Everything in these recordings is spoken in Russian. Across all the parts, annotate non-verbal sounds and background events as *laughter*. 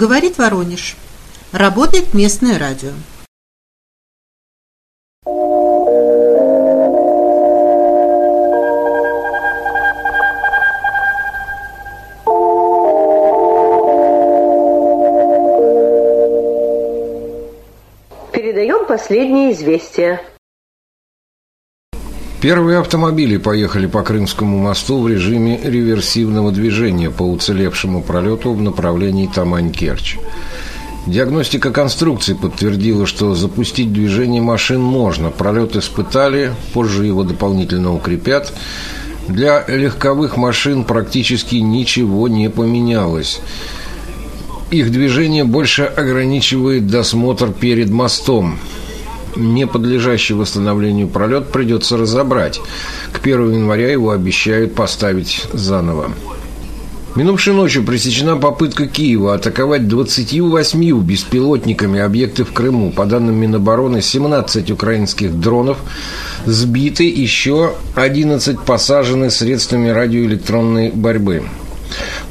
Говорит Воронеж. Работает местное радио. Передаем последние известия. Первые автомобили поехали по Крымскому мосту в режиме реверсивного движения по уцелевшему пролету в направлении Тамань-Керчь. Диагностика конструкции подтвердила, что запустить движение машин можно. Пролет испытали, позже его дополнительно укрепят. Для легковых машин практически ничего не поменялось. Их движение больше ограничивает досмотр перед мостом не подлежащий восстановлению пролет придется разобрать. К 1 января его обещают поставить заново. Минувшей ночью пресечена попытка Киева атаковать 28 беспилотниками объекты в Крыму. По данным Минобороны, 17 украинских дронов сбиты, еще 11 посажены средствами радиоэлектронной борьбы.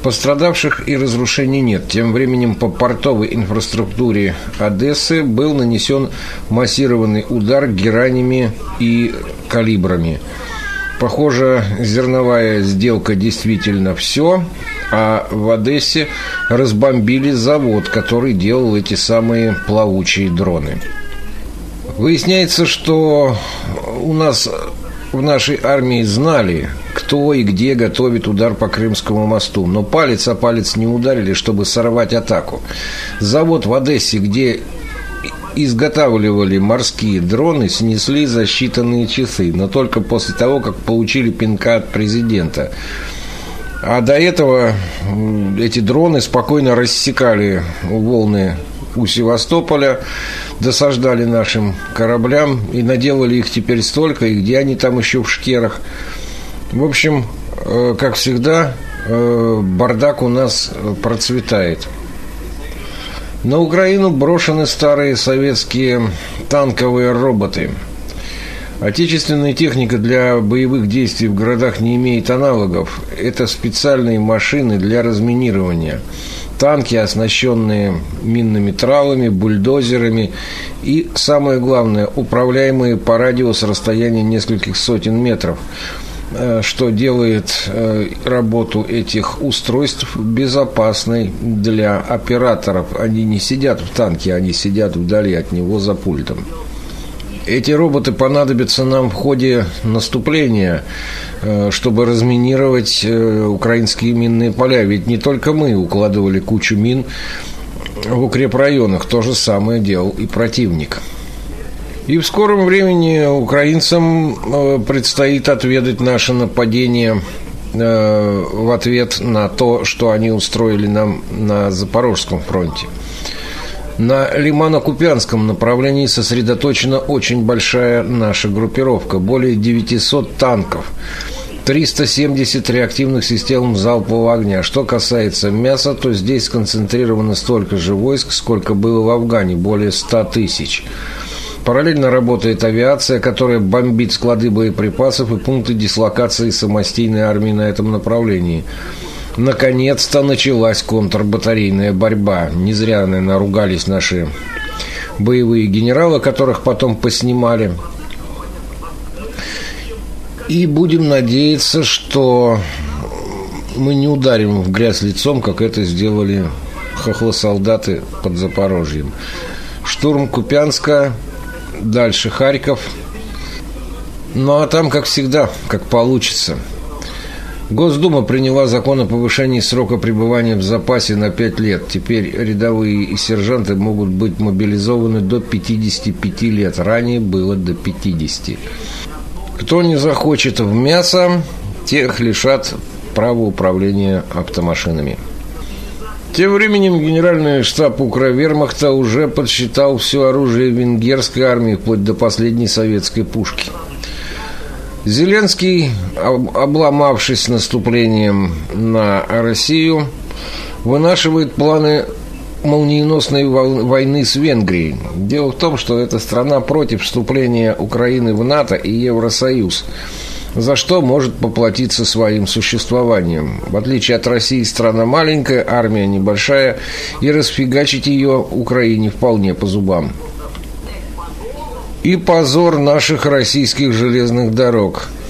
Пострадавших и разрушений нет. Тем временем по портовой инфраструктуре Одессы был нанесен массированный удар геранями и калибрами. Похоже, зерновая сделка действительно все, а в Одессе разбомбили завод, который делал эти самые плавучие дроны. Выясняется, что у нас в нашей армии знали, кто и где готовит удар по Крымскому мосту, но палец о палец не ударили, чтобы сорвать атаку. Завод в Одессе, где изготавливали морские дроны, снесли за считанные часы, но только после того, как получили пинка от президента. А до этого эти дроны спокойно рассекали волны у Севастополя, досаждали нашим кораблям и наделали их теперь столько, и где они там еще в шкерах. В общем, э, как всегда, э, бардак у нас процветает. На Украину брошены старые советские танковые роботы. Отечественная техника для боевых действий в городах не имеет аналогов. Это специальные машины для разминирования – танки, оснащенные минными тралами, бульдозерами и, самое главное, управляемые по радио с расстояния нескольких сотен метров э, что делает э, работу этих устройств безопасной для операторов. Они не сидят в танке, они сидят вдали от него за пультом. Эти роботы понадобятся нам в ходе наступления, э, чтобы разминировать э, украинские минные поля. Ведь не только мы укладывали кучу мин в укрепрайонах, то же самое делал и противник. И в скором времени украинцам э, предстоит отведать наше нападение в ответ на то, что они устроили нам на Запорожском фронте. На Лимано-Купянском направлении сосредоточена очень большая наша группировка, более 900 танков. 370 реактивных систем залпового огня. Что касается мяса, то здесь сконцентрировано столько же войск, сколько было в Афгане, более 100 тысяч. Параллельно работает авиация, которая бомбит склады боеприпасов и пункты дислокации самостийной армии на этом направлении – наконец-то началась контрбатарейная борьба. Не зря, наверное, ругались наши боевые генералы, которых потом поснимали. И будем надеяться, что мы не ударим в грязь лицом, как это сделали хохлосолдаты под Запорожьем. Штурм Купянска, дальше Харьков. Ну а там, как всегда, как получится – Госдума приняла закон о повышении срока пребывания в запасе на 5 лет. Теперь рядовые и сержанты могут быть мобилизованы до 55 лет. Ранее было до 50. Кто не захочет в мясо, тех лишат права управления автомашинами. Тем временем генеральный штаб Укравермахта уже подсчитал все оружие венгерской армии вплоть до последней советской пушки – Зеленский, обломавшись наступлением на Россию, вынашивает планы молниеносной войны с Венгрией. Дело в том, что эта страна против вступления Украины в НАТО и Евросоюз. за что может поплатиться своим существованием. В отличие от России, страна маленькая, армия небольшая, и расфигачить ее Украине вполне по зубам. И позор наших российских железных дорог –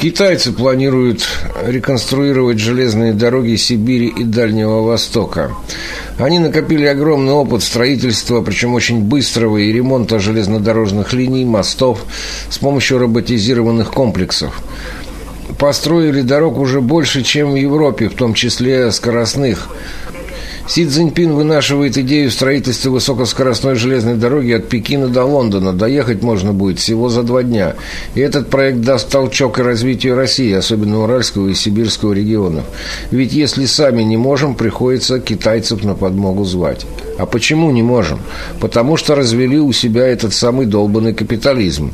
Китайцы планируют реконструировать железные дороги Сибири и Дальнего Востока. Они накопили огромный опыт строительства, причем очень быстрого, и ремонта железнодорожных линий, мостов с помощью роботизированных комплексов. Построили дорог уже больше, чем в Европе, в том числе скоростных. Си Цзиньпин вынашивает идею строительства высокоскоростной железной дороги от Пекина до Лондона. Доехать можно будет всего за два дня. И этот проект даст толчок и развитию России, особенно Уральского и Сибирского регионов. Ведь если сами не можем, приходится китайцев на подмогу звать. А почему не можем? Потому что развели у себя этот самый долбанный капитализм.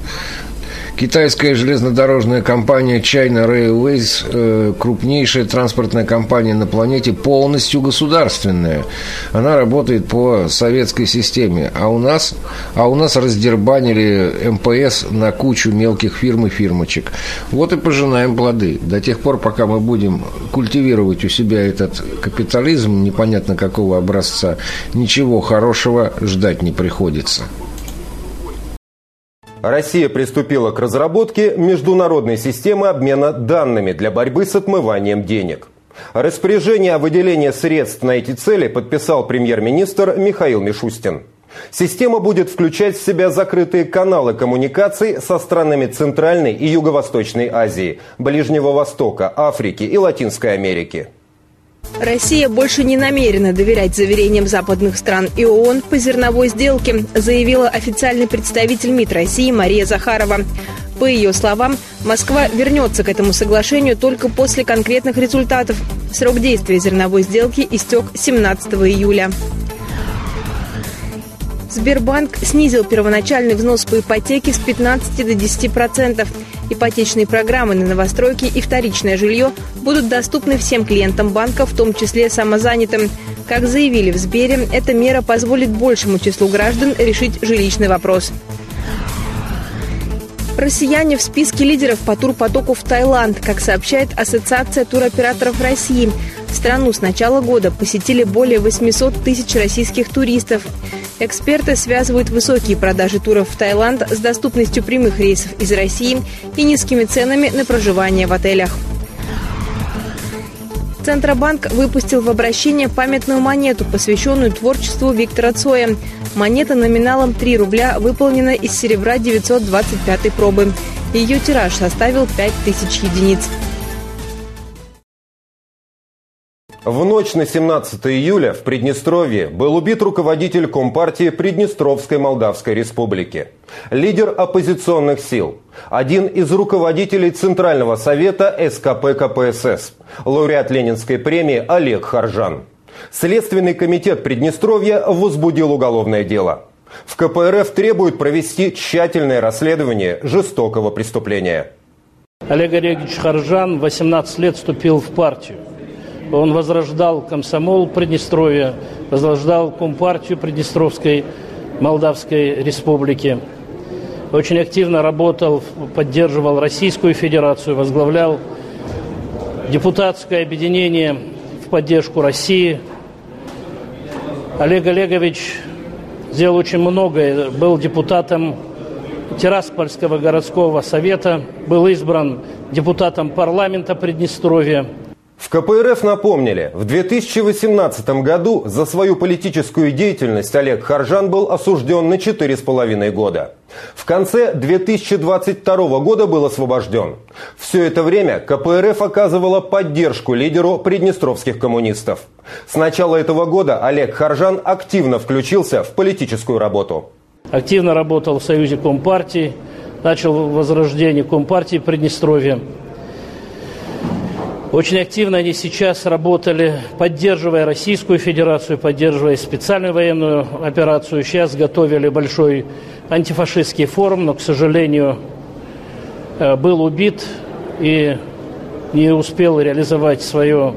Китайская железнодорожная компания China Railways, э, крупнейшая транспортная компания на планете, полностью государственная. Она работает по советской системе. А у нас, а у нас раздербанили МПС на кучу мелких фирм и фирмочек. Вот и пожинаем плоды. До тех пор, пока мы будем культивировать у себя этот капитализм, непонятно какого образца, ничего хорошего ждать не приходится. Россия приступила к разработке международной системы обмена данными для борьбы с отмыванием денег. Распоряжение о выделении средств на эти цели подписал премьер-министр Михаил Мишустин. Система будет включать в себя закрытые каналы коммуникаций со странами Центральной и Юго-Восточной Азии, Ближнего Востока, Африки и Латинской Америки. Россия больше не намерена доверять заверениям западных стран и ООН по зерновой сделке, заявила официальный представитель МИД России Мария Захарова. По ее словам, Москва вернется к этому соглашению только после конкретных результатов. Срок действия зерновой сделки истек 17 июля. Сбербанк снизил первоначальный взнос по ипотеке с 15 до 10 процентов. Ипотечные программы на новостройки и вторичное жилье будут доступны всем клиентам банка, в том числе самозанятым. Как заявили в Сбере, эта мера позволит большему числу граждан решить жилищный вопрос. Россияне в списке лидеров по турпотоку в Таиланд, как сообщает Ассоциация туроператоров России. Страну с начала года посетили более 800 тысяч российских туристов. Эксперты связывают высокие продажи туров в Таиланд с доступностью прямых рейсов из России и низкими ценами на проживание в отелях. Центробанк выпустил в обращение памятную монету, посвященную творчеству Виктора Цоя. Монета номиналом 3 рубля выполнена из серебра 925 пробы. Ее тираж составил 5000 единиц. В ночь на 17 июля в Приднестровье был убит руководитель Компартии Приднестровской Молдавской Республики. Лидер оппозиционных сил. Один из руководителей Центрального совета СКП КПСС. Лауреат Ленинской премии Олег Харжан. Следственный комитет Приднестровья возбудил уголовное дело. В КПРФ требуют провести тщательное расследование жестокого преступления. Олег Олегович Харжан 18 лет вступил в партию. Он возрождал комсомол Приднестровья, возрождал Компартию Приднестровской Молдавской Республики. Очень активно работал, поддерживал Российскую Федерацию, возглавлял депутатское объединение в поддержку России. Олег Олегович сделал очень многое, был депутатом Тираспольского городского совета, был избран депутатом парламента Приднестровья – в КПРФ напомнили, в 2018 году за свою политическую деятельность Олег Харжан был осужден на 4,5 года. В конце 2022 года был освобожден. Все это время КПРФ оказывала поддержку лидеру приднестровских коммунистов. С начала этого года Олег Харжан активно включился в политическую работу. Активно работал в Союзе Компартии, начал возрождение Компартии Приднестровья. Очень активно они сейчас работали, поддерживая Российскую Федерацию, поддерживая специальную военную операцию. Сейчас готовили большой антифашистский форум, но, к сожалению, э, был убит и не успел реализовать свое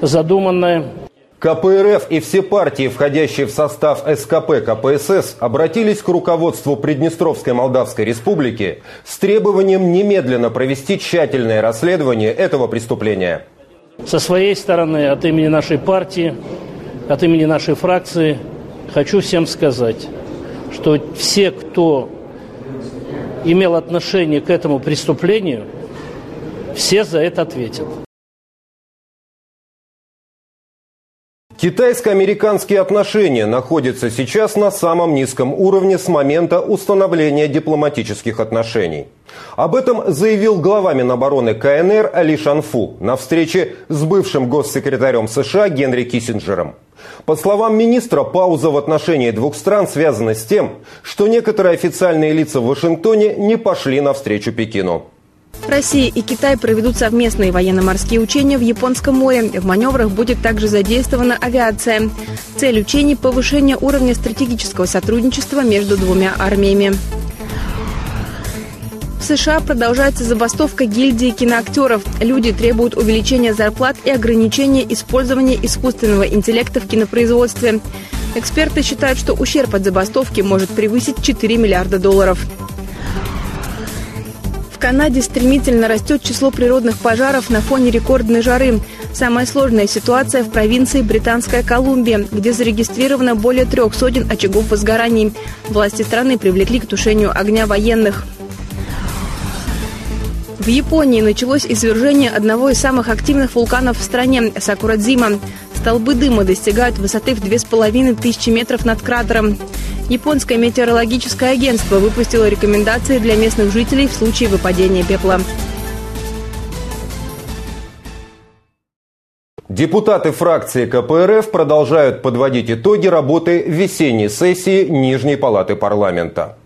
задуманное. КПРФ и все партии, входящие в состав СКП КПСС, обратились к руководству Приднестровской Молдавской Республики с требованием немедленно провести тщательное расследование этого преступления. Со своей стороны, от имени нашей партии, от имени нашей фракции, хочу всем сказать, что все, кто имел отношение к этому преступлению, все за это ответят. Китайско-американские отношения находятся сейчас на самом низком уровне с момента установления дипломатических отношений. Об этом заявил глава Минобороны КНР Али Шанфу на встрече с бывшим госсекретарем США Генри Киссинджером. По словам министра, пауза в отношении двух стран связана с тем, что некоторые официальные лица в Вашингтоне не пошли навстречу Пекину. Россия и Китай проведут совместные военно-морские учения в Японском море. В маневрах будет также задействована авиация. Цель учений – повышение уровня стратегического сотрудничества между двумя армиями. В США продолжается забастовка гильдии киноактеров. Люди требуют увеличения зарплат и ограничения использования искусственного интеллекта в кинопроизводстве. Эксперты считают, что ущерб от забастовки может превысить 4 миллиарда долларов. Канаде стремительно растет число природных пожаров на фоне рекордной жары. Самая сложная ситуация в провинции Британская Колумбия, где зарегистрировано более трех сотен очагов возгораний. Власти страны привлекли к тушению огня военных. В Японии началось извержение одного из самых активных вулканов в стране – Сакурадзима. Столбы дыма достигают высоты в 2500 метров над кратером. Японское метеорологическое агентство выпустило рекомендации для местных жителей в случае выпадения пепла. Депутаты фракции КПРФ продолжают подводить итоги работы весенней сессии Нижней палаты парламента.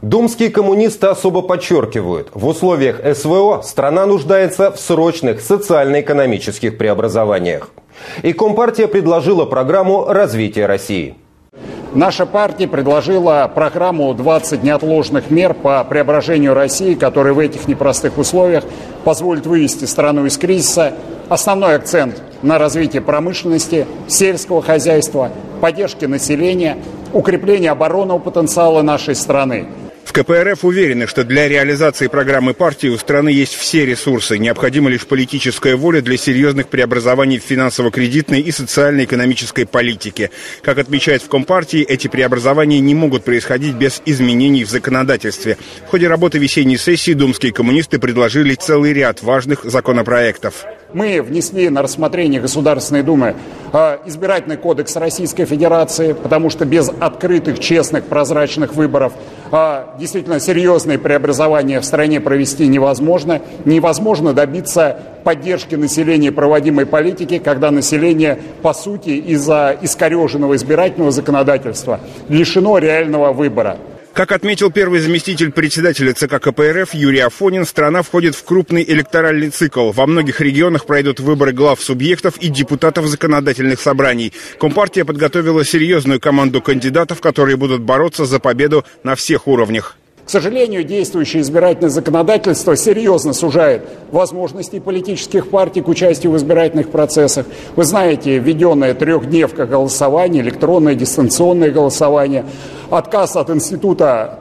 Думские коммунисты особо подчеркивают, в условиях СВО страна нуждается в срочных социально-экономических преобразованиях. И Компартия предложила программу развития России – Наша партия предложила программу 20 неотложных мер по преображению России, которая в этих непростых условиях позволит вывести страну из кризиса. Основной акцент на развитие промышленности, сельского хозяйства, поддержки населения, укрепление оборонного потенциала нашей страны. В КПРФ уверены, что для реализации программы партии у страны есть все ресурсы. Необходима лишь политическая воля для серьезных преобразований в финансово-кредитной и социально-экономической политике. Как отмечают в Компартии, эти преобразования не могут происходить без изменений в законодательстве. В ходе работы весенней сессии думские коммунисты предложили целый ряд важных законопроектов. Мы внесли на рассмотрение Государственной Думы э, избирательный кодекс Российской Федерации, потому что без открытых, честных, прозрачных выборов э, действительно серьезные преобразования в стране провести невозможно. Невозможно добиться поддержки населения проводимой политики, когда население, по сути, из-за искореженного избирательного законодательства лишено реального выбора. Как отметил первый заместитель председателя ЦК КПРФ Юрий Афонин, страна входит в крупный электоральный цикл. Во многих регионах пройдут выборы глав субъектов и депутатов законодательных собраний. Компартия подготовила серьезную команду кандидатов, которые будут бороться за победу на всех уровнях. К сожалению, действующее избирательное законодательство серьезно сужает возможности политических партий к участию в избирательных процессах. Вы знаете, введенное трехдневка голосования, электронное дистанционное голосование, отказ от института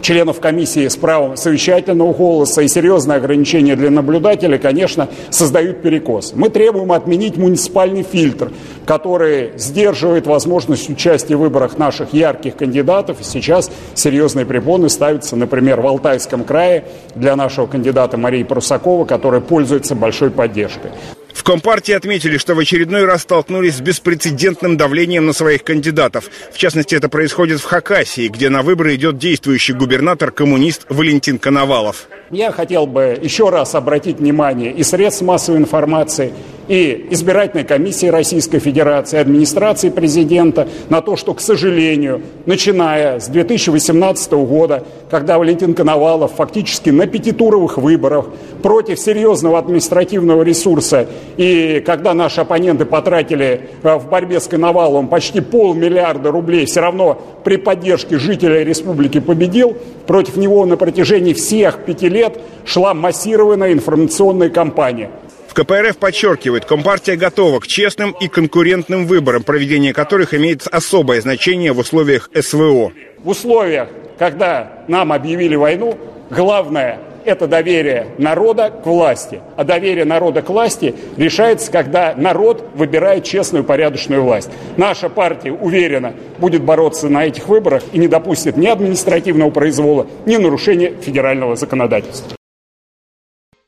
членов комиссии с правом совещательного голоса и серьезные ограничения для наблюдателей, конечно, создают перекос. Мы требуем отменить муниципальный фильтр, который сдерживает возможность участия в выборах наших ярких кандидатов. Сейчас серьезные препоны ставятся, например, в Алтайском крае для нашего кандидата Марии Прусакова, которая пользуется большой поддержкой. В Компартии отметили, что в очередной раз столкнулись с беспрецедентным давлением на своих кандидатов. В частности, это происходит в Хакасии, где на выборы идет действующий губернатор-коммунист Валентин Коновалов. Я хотел бы еще раз обратить внимание и средств массовой информации, и избирательной комиссии Российской Федерации, администрации президента на то, что, к сожалению, начиная с 2018 года, когда Валентин Коновалов фактически на пятитуровых выборах против серьезного административного ресурса, и когда наши оппоненты потратили э, в борьбе с Коноваловым почти полмиллиарда рублей, все равно при поддержке жителей республики победил, против него на протяжении всех пяти лет шла массированная информационная кампания – В КПРФ подчеркивает, Компартия готова к честным и конкурентным выборам, проведение которых имеет особое значение в условиях СВО. В условиях, когда нам объявили войну, главное это доверие народа к власти. А доверие народа к власти решается, когда народ выбирает честную, порядочную власть. Наша партия уверена будет бороться на этих выборах и не допустит ни административного произвола, ни нарушения федерального законодательства.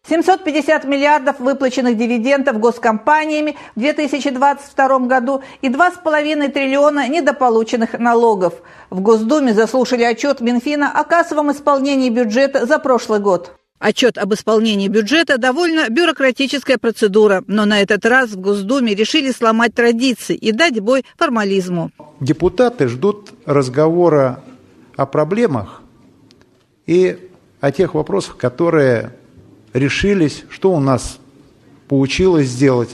750 миллиардов выплаченных дивидендов госкомпаниями в 2022 году и 2,5 триллиона недополученных налогов. В Госдуме заслушали отчет Минфина о кассовом исполнении бюджета за прошлый год. Отчет об исполнении бюджета – довольно бюрократическая процедура, но на этот раз в Госдуме решили сломать традиции и дать бой формализму. Депутаты ждут разговора о проблемах и о тех вопросах, которые решились, что у нас получилось сделать.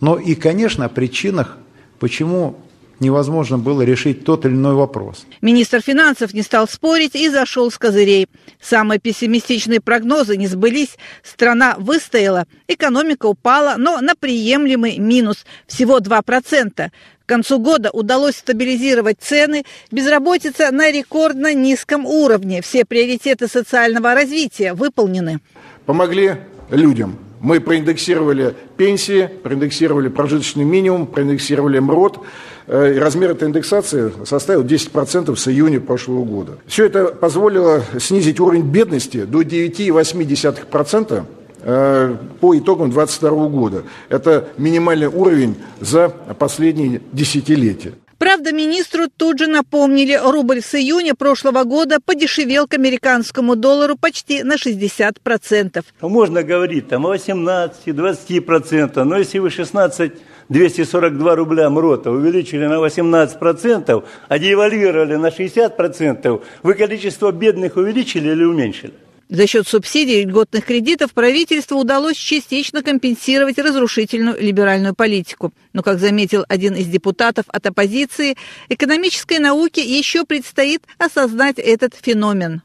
Но и, конечно, о причинах, почему невозможно было решить тот или иной вопрос. Министр финансов не стал спорить и зашел с козырей. Самые пессимистичные прогнозы не сбылись. Страна выстояла, экономика упала, но на приемлемый минус – всего 2%. К концу года удалось стабилизировать цены, безработица на рекордно низком уровне. Все приоритеты социального развития выполнены помогли людям. Мы проиндексировали пенсии, проиндексировали прожиточный минимум, проиндексировали МРОД. Э, и размер этой индексации составил 10% с июня прошлого года. Все это позволило снизить уровень бедности до 9,8% э, по итогам 2022 года. Это минимальный уровень за последние десятилетия. Правда, министру тут же напомнили, рубль с июня прошлого года подешевел к американскому доллару почти на 60%. Можно говорить там о 18-20%, но если вы 16 242 рубля МРОТа увеличили на 18%, а девальвировали на 60%, вы количество бедных увеличили или уменьшили? За счет субсидий и льготных кредитов правительству удалось частично компенсировать разрушительную либеральную политику. Но, как заметил один из депутатов от оппозиции, экономической науке еще предстоит осознать этот феномен.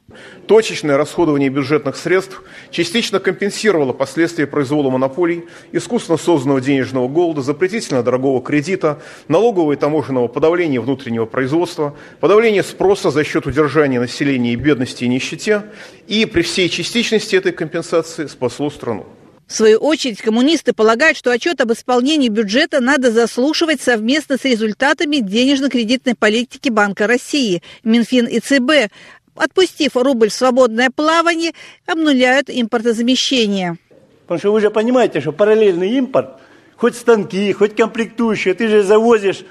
Точечное расходование бюджетных средств частично компенсировало последствия произвола монополий, искусственно созданного денежного голода, запретительно дорогого кредита, налогового и таможенного подавления внутреннего производства, подавления спроса за счет удержания населения и бедности и нищете, и при всей частичности этой компенсации спасло страну. В свою очередь, коммунисты полагают, что отчет об исполнении бюджета надо заслушивать совместно с результатами денежно-кредитной политики Банка России, Минфин и ЦБ. Отпустив рубль в свободное плавание, обнуляют импортозамещение. Потому что вы же понимаете, что параллельный импорт, хоть станки, хоть комплектующие, ты же завозишь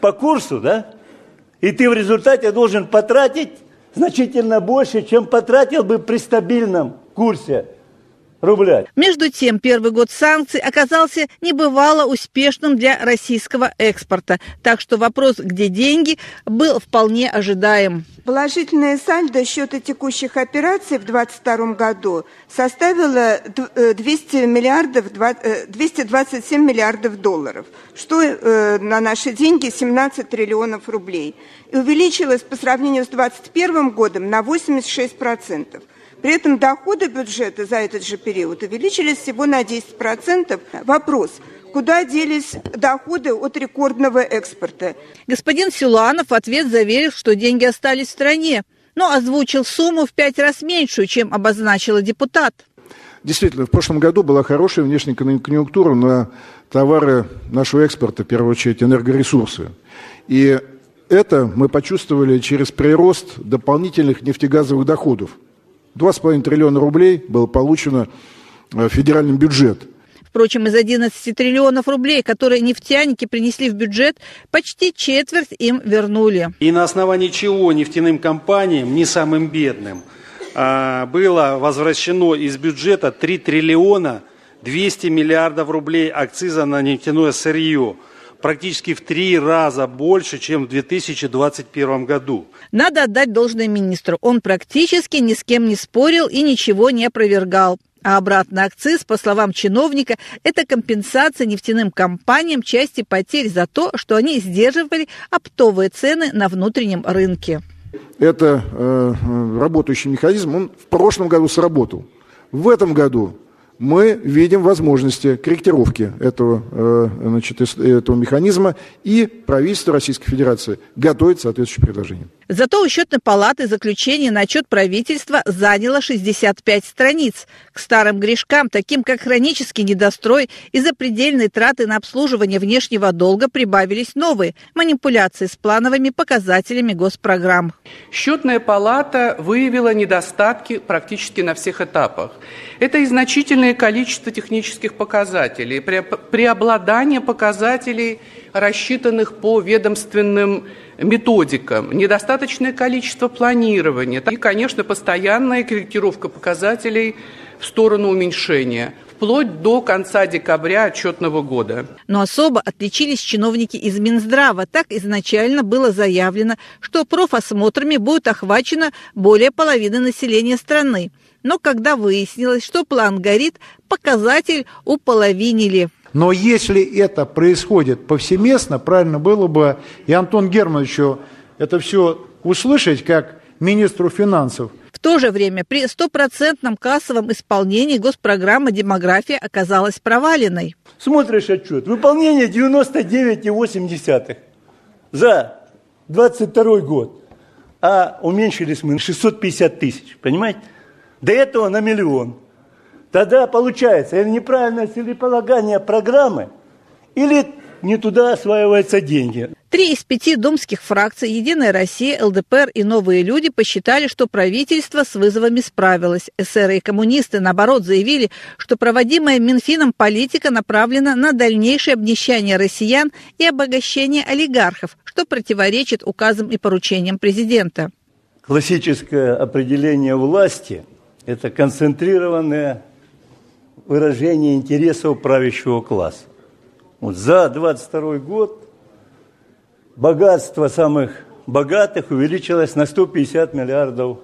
по курсу, да? И ты в результате должен потратить значительно больше, чем потратил бы при стабильном курсе рубля. Между тем, первый год санкций оказался небывало успешным для российского экспорта. Так что вопрос, где деньги, был вполне ожидаем. Положительное сальдо счета текущих операций в 2022 году составило 200 э, миллиардов, 227 э, миллиардов долларов, что э, на наши деньги 17 триллионов рублей. И увеличилось по сравнению с 2021 годом на 86%. При этом доходы бюджета за этот же период увеличились всего на 10%. Вопрос, куда делись доходы от рекордного экспорта? Господин Силуанов в ответ заверил, что деньги остались в стране, но озвучил сумму в пять раз меньшую, чем обозначила депутат. Действительно, в прошлом году была хорошая внешняя конъюнктура на товары нашего экспорта, в первую очередь энергоресурсы. И это мы почувствовали через прирост дополнительных нефтегазовых доходов. 2,5 триллиона рублей было получено в федеральный бюджет. Впрочем, из 11 триллионов рублей, которые нефтяники принесли в бюджет, почти четверть им вернули. И на основании чего нефтяным компаниям, не самым бедным, а, было возвращено из бюджета 3 триллиона 200 миллиардов рублей акциза на нефтяное сырье – практически в три раза больше, чем в 2021 году. Надо отдать должное министру. Он практически ни с кем не спорил и ничего не опровергал. А обратный акциз, по словам чиновника, это компенсация нефтяным компаниям части потерь за то, что они сдерживали оптовые цены на внутреннем рынке. Это э, работающий механизм, он в прошлом году сработал. В этом году мы видим возможности корректировки этого, э, значит, этого механизма, и правительство Российской Федерации готовит соответствующее предложение. Зато у счетной палаты заключение на отчет правительства заняло 65 страниц. К старым грешкам, таким как хронический недострой и запредельные траты на обслуживание внешнего долга, прибавились новые – манипуляции с плановыми показателями госпрограмм. Счетная палата выявила недостатки практически на всех этапах. Это и значительное количество технических показателей, преобладание показателей, рассчитанных по ведомственным методикам, недостаточное количество планирования и, конечно, постоянная корректировка показателей в сторону уменьшения вплоть до конца декабря отчетного года. Но особо отличились чиновники из Минздрава. Так изначально было заявлено, что профосмотрами будет охвачено более половины населения страны. Но когда выяснилось, что план горит, показатель уполовинили. Но если это происходит повсеместно, правильно было бы и Антон Германовичу это все услышать, как министру финансов. В то же время при стопроцентном кассовом исполнении госпрограмма «Демография» оказалась проваленной. Смотришь отчет. Выполнение 99,8 за 22 год. А уменьшились мы на 650 тысяч. Понимаете? До этого на миллион. Тогда получается или неправильное целеполагание программы, или не туда осваиваются деньги. Три из пяти думских фракций «Единая Россия», ЛДПР и «Новые люди» посчитали, что правительство с вызовами справилось. Эсеры и коммунисты, наоборот, заявили, что проводимая Минфином политика направлена на дальнейшее обнищание россиян и обогащение олигархов, что противоречит указам и поручениям президента. Классическое определение власти – это концентрированное выражение интересов правящего класса. Вот за 22 год богатство самых богатых увеличилось на 150 миллиардов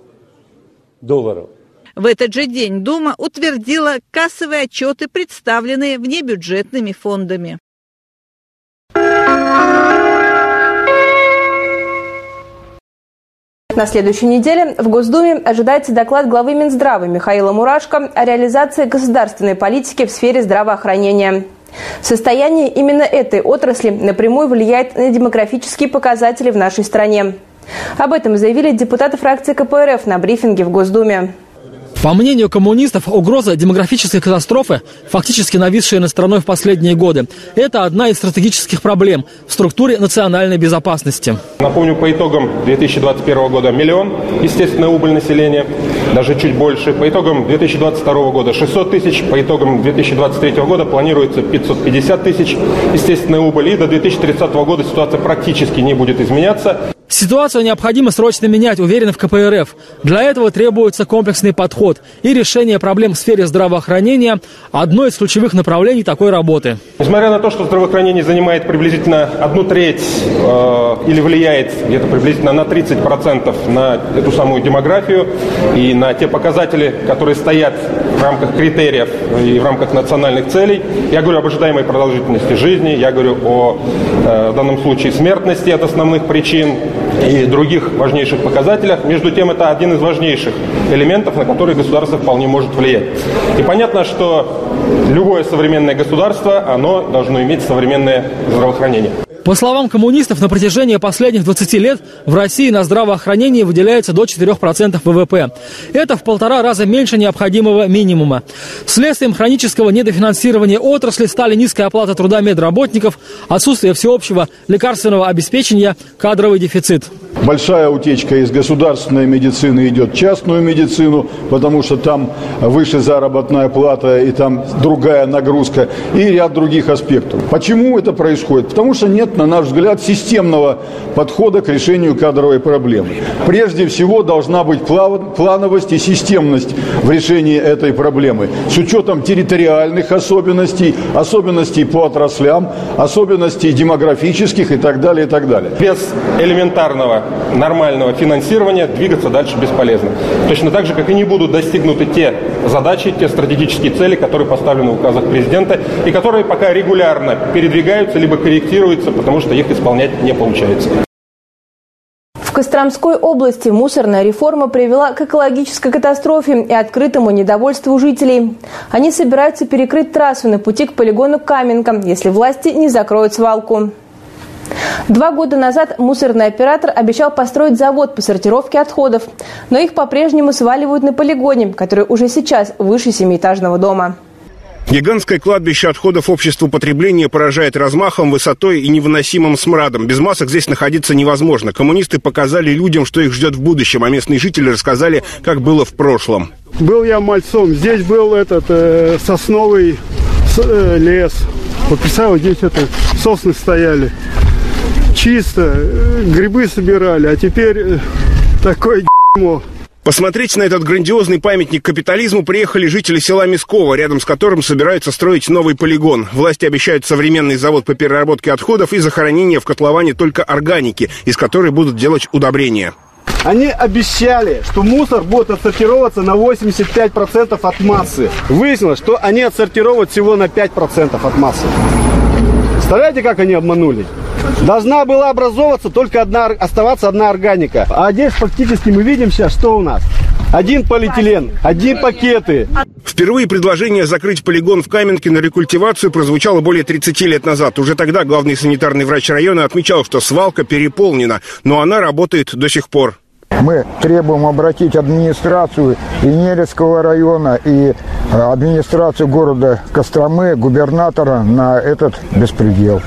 долларов. В этот же день Дума утвердила кассовые отчеты, представленные внебюджетными фондами. На следующей неделе в Госдуме ожидается доклад главы Минздрава Михаила Мурашко о реализации государственной политики в сфере здравоохранения. Состояние именно этой отрасли напрямую влияет на демографические показатели в нашей стране. Об этом заявили депутаты фракции КПРФ на брифинге в Госдуме. По мнению коммунистов, угроза демографической катастрофы, фактически нависшая над страной в последние годы, это одна из стратегических проблем в структуре национальной безопасности. Напомню, по итогам 2021 года миллион, естественная убыль населения, даже чуть больше. По итогам 2022 года 600 тысяч, по итогам 2023 года планируется 550 тысяч, естественная убыль. И до 2030 года ситуация практически не будет изменяться. Ситуацию необходимо срочно менять, уверены в КПРФ. Для этого требуется комплексный подход и решение проблем в сфере здравоохранения – одно из ключевых направлений такой работы. Несмотря на то, что здравоохранение занимает приблизительно одну треть э, или влияет где-то приблизительно на 30% на эту самую демографию и на те показатели, которые стоят в рамках критериев и в рамках национальных целей, я говорю об ожидаемой продолжительности жизни, я говорю о э, в данном случае смертности от основных причин, и других важнейших показателях. Между тем, это один из важнейших элементов, на которые государство вполне может влиять. И понятно, что любое современное государство, оно должно иметь современное здравоохранение. По словам коммунистов, на протяжении последних 20 лет в России на здравоохранение выделяется до 4% ВВП. Это в полтора раза меньше необходимого минимума. Следствием хронического недофинансирования отрасли стали низкая оплата труда медработников, отсутствие всеобщего лекарственного обеспечения, кадровый дефицит. Привіт. Большая утечка из государственной медицины идет в частную медицину, потому что там выше заработная плата и там другая нагрузка и ряд других аспектов. Почему это происходит? Потому что нет на наш взгляд, системного подхода к решению кадровой проблемы. Прежде всего должна быть плановость и системность в решении этой проблемы с учетом территориальных особенностей, особенностей по отраслям, особенностей демографических и так далее, и так далее. Без элементарного нормального финансирования двигаться дальше бесполезно. Точно так же, как и не будут достигнуты те задачи, те стратегические цели, которые поставлены в указах президента и которые пока регулярно передвигаются либо корректируются, потому что их исполнять не получается. Костромской области мусорная реформа привела к экологической катастрофе и открытому недовольству жителей. Они собираются перекрыть трассу на пути к полигону Каменка, если власти не закроют свалку. Два года назад мусорный оператор обещал построить завод по сортировке отходов, но их по-прежнему сваливают на полигоне, который уже сейчас выше семиэтажного дома. Гигантское кладбище отходов общества потребления поражает размахом, высотой и невыносимым смрадом. Без масок здесь находиться невозможно. Коммунисты показали людям, что их ждет в будущем, а местные жители рассказали, как было в прошлом. Был я мальцом. Здесь был этот э, сосновый э, лес. Вот представь, здесь это сосны стояли. Чисто. Э, грибы собирали. А теперь э, такое дерьмо. Посмотреть на этот грандиозный памятник капитализму приехали жители села Мисково, рядом с которым собираются строить новый полигон. Власти обещают современный завод по переработке отходов и захоронение в котловане только органики, из которой будут делать удобрения. Они обещали, что мусор будет отсортироваться на 85% от массы. Выяснилось, что они отсортировывают всего на 5% от массы. Представляете, как они обманули? Должна была образовываться только одна, оставаться одна органика. А здесь фактически мы видим сейчас, что у нас. Один полиэтилен, один пакеты. Впервые предложение закрыть полигон в Каменке на рекультивацию прозвучало более 30 лет назад. Уже тогда главный санитарный врач района отмечал, что свалка переполнена, но она работает до сих пор. Мы требуем обратить администрацию и Нерецкого района, и администрацию города Костромы, губернатора на этот беспредел.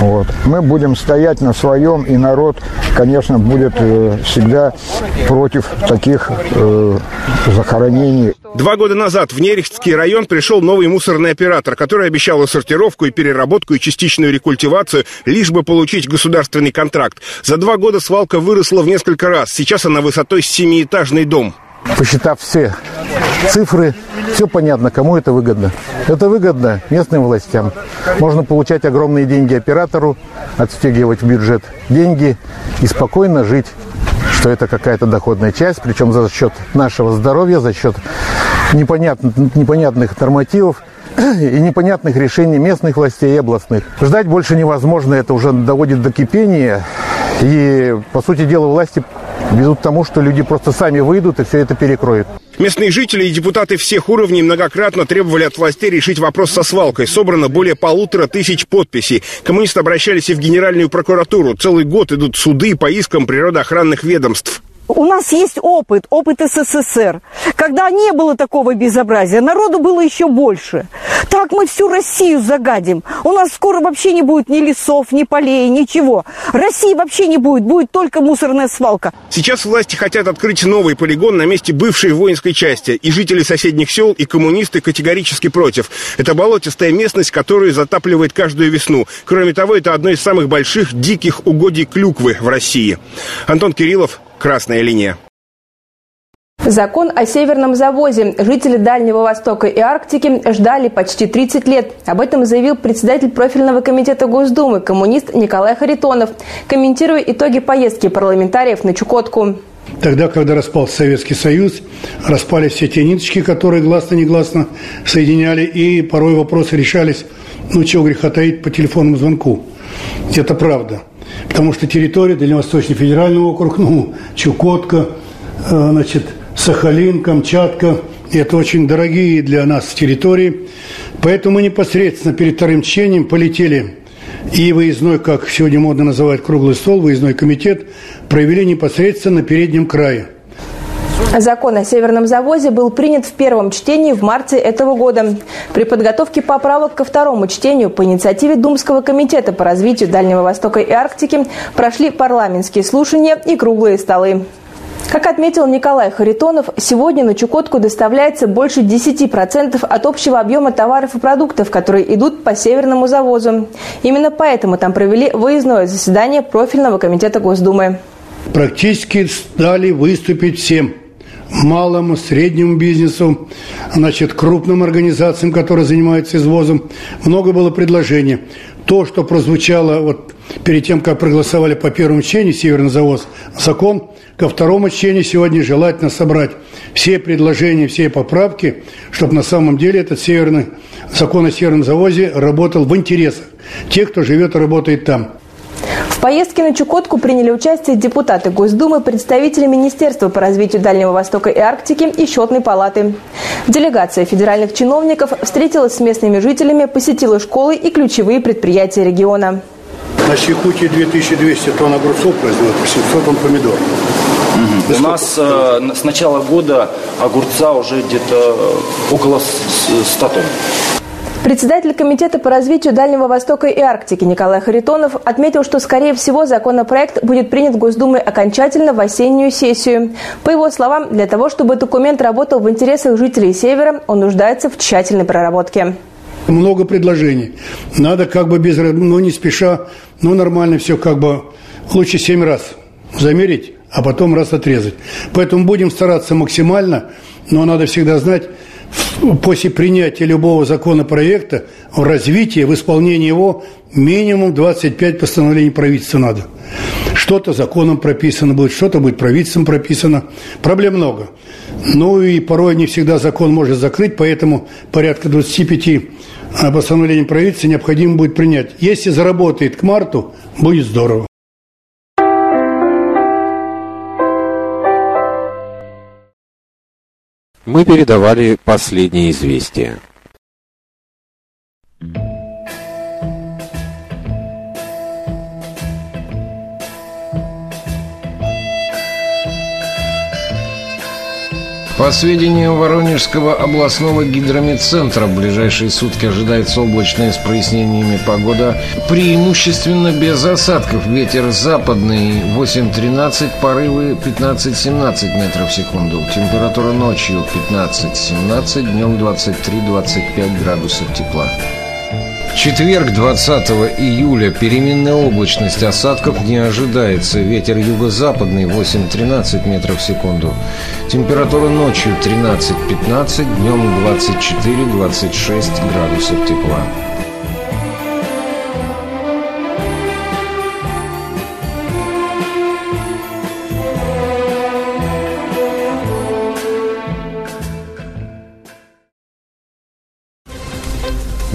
Вот. Мы будем стоять на своем, и народ, конечно, будет э, всегда против таких э, захоронений. Два года назад в Нерехтский район пришел новый мусорный оператор, который обещал и сортировку, и переработку, и частичную рекультивацию, лишь бы получить государственный контракт. За два года свалка выросла в несколько раз. Сейчас она высотой семиэтажный дом. Посчитав все цифры, все понятно, кому это выгодно. Это выгодно местным властям. Можно получать огромные деньги оператору, отстегивать в бюджет деньги и спокойно жить что это какая-то доходная часть, причем за счет нашего здоровья, за счет непонятных, непонятных нормативов *clears throat* и непонятных решений местных властей и областных. Ждать больше невозможно, это уже доводит до кипения. И, по сути дела, власти ведут к тому, что люди просто сами выйдут и все это перекроют. Местные жители и депутаты всех уровней многократно требовали от властей решить вопрос со свалкой. Собрано более полутора тысяч подписей. Коммунисты обращались и в Генеральную прокуратуру. Целый год идут суды по искам природоохранных ведомств. У нас есть опыт, опыт СССР, когда не было такого безобразия, народу было еще больше. Так мы всю Россию загадим. У нас скоро вообще не будет ни лесов, ни полей, ничего. России вообще не будет, будет только мусорная свалка. Сейчас власти хотят открыть новый полигон на месте бывшей воинской части. И жители соседних сел, и коммунисты категорически против. Это болотистая местность, которую затапливает каждую весну. Кроме того, это одно из самых больших диких угодий клюквы в России. Антон Кириллов, Красная линия. Закон о северном завозе жители Дальнего Востока и Арктики ждали почти 30 лет. Об этом заявил председатель профильного комитета Госдумы, коммунист Николай Харитонов, комментируя итоги поездки парламентариев на Чукотку. Тогда, когда распался Советский Союз, распались все те ниточки, которые гласно-негласно соединяли, и порой вопросы решались, ну, чего греха таить, по телефонному звонку. Это правда. Потому что территория Дальневосточный федеральный округ, ну, Чукотка, э, значит, Сахалин, Камчатка, это очень дорогие для нас территории. Поэтому мы непосредственно перед вторым чтением полетели и выездной, как сегодня модно называть круглый стол, выездной комитет, провели непосредственно на переднем крае – Закон о северном завозе был принят в первом чтении в марте этого года. При подготовке поправок ко второму чтению по инициативе Думского комитета по развитию Дальнего Востока и Арктики прошли парламентские слушания и круглые столы. Как отметил Николай Харитонов, сегодня на Чукотку доставляется больше 10% от общего объема товаров и продуктов, которые идут по северному завозу. Именно поэтому там провели выездное заседание профильного комитета Госдумы. Практически стали выступить всем малому, среднему бизнесу, значит, крупным организациям, которые занимаются извозом. Много было предложений. То, что прозвучало вот перед тем, как проголосовали по первому чтению «Северный завоз» закон, ко второму чтению сегодня желательно собрать все предложения, все поправки, чтобы на самом деле этот северный, закон о северном завозе работал в интересах тех, кто живет и работает там. В поездке на Чукотку приняли участие депутаты Госдумы, представители Министерства по развитию Дальнего Востока и Арктики и Счетной палаты. Делегация федеральных чиновников встретилась с местными жителями, посетила школы и ключевые предприятия региона. На Чехуте 2200 тонн огурцов производят, 700 тонн помидор. Угу. У нас э, с начала года огурца уже где-то около 100 тонн. Председатель Комитета по развитию Дальнего Востока и Арктики Николай Харитонов отметил, что, скорее всего, законопроект будет принят Госдумой окончательно в осеннюю сессию. По его словам, для того, чтобы документ работал в интересах жителей Севера, он нуждается в тщательной проработке. Много предложений. Надо как бы без, ну не спеша, но нормально все как бы лучше семь раз замерить, а потом раз отрезать. Поэтому будем стараться максимально, но надо всегда знать, после принятия любого законопроекта в развитии, в исполнении его минимум 25 постановлений правительства надо. Что-то законом прописано будет, что-то будет правительством прописано. Проблем много. Ну и порой не всегда закон может закрыть, поэтому порядка 25 а, постановлений правительства необходимо будет принять. Если заработает к марту, будет здорово. Мы передавали последние известия. По сведениям Воронежского областного гидрометцентра, в ближайшие сутки ожидается облачная с прояснениями погода, преимущественно без осадков. Ветер западный 8-13, порывы 15-17 метров в секунду. Температура ночью 15-17, днем 23-25 градусов тепла четверг, 20 июля, переменная облачность осадков не ожидается. Ветер юго-западный 8-13 метров в секунду. Температура ночью 13-15, днем 24-26 градусов тепла.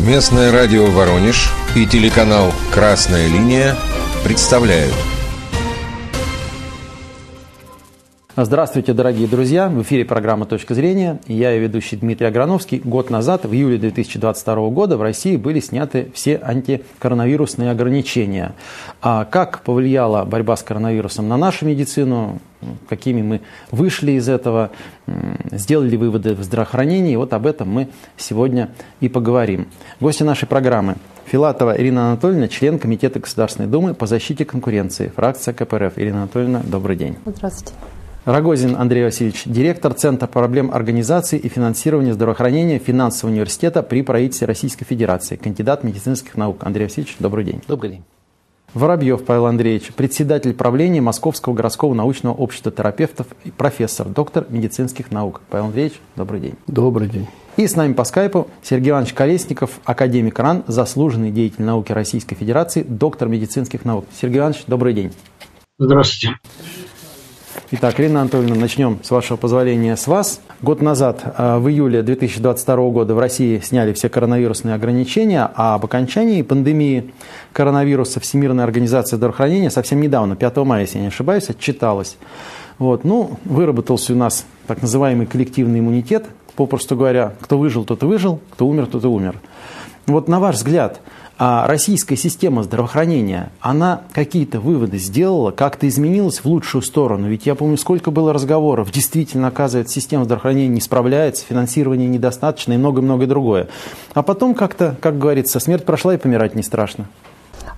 Местное радио «Воронеж» и телеканал «Красная линия» представляют. Здравствуйте, дорогие друзья! В эфире программа «Точка зрения». Я ее ведущий Дмитрий Аграновский. Год назад, в июле 2022 года, в России были сняты все антикоронавирусные ограничения. А как повлияла борьба с коронавирусом на нашу медицину, какими мы вышли из этого, сделали выводы в здравоохранении. Вот об этом мы сегодня и поговорим. Гости нашей программы Филатова Ирина Анатольевна, член Комитета Государственной Думы по защите конкуренции, фракция КПРФ. Ирина Анатольевна, добрый день. Здравствуйте. Рогозин Андрей Васильевич, директор Центра проблем организации и финансирования здравоохранения финансового университета при правительстве Российской Федерации, кандидат медицинских наук. Андрей Васильевич, добрый день. Добрый день. Воробьев Павел Андреевич, председатель правления Московского городского научного общества терапевтов и профессор, доктор медицинских наук. Павел Андреевич, добрый день. Добрый день. И с нами по скайпу Сергей Иванович Колесников, академик РАН, заслуженный деятель науки Российской Федерации, доктор медицинских наук. Сергей Иванович, добрый день. Здравствуйте. Итак, Ирина Анатольевна, начнем, с вашего позволения, с вас. Год назад, э, в июле 2022 года, в России сняли все коронавирусные ограничения, а об окончании пандемии коронавируса Всемирная организация здравоохранения совсем недавно, 5 мая, если я не ошибаюсь, отчиталась. Вот, ну, выработался у нас так называемый коллективный иммунитет, попросту говоря, кто выжил, тот и выжил, кто умер, тот и умер. Вот на ваш взгляд, а российская система здравоохранения, она какие-то выводы сделала, как-то изменилась в лучшую сторону? Ведь я помню, сколько было разговоров. Действительно, оказывается, система здравоохранения не справляется, финансирования недостаточно и многое-многое другое. А потом как-то, как говорится, смерть прошла и помирать не страшно.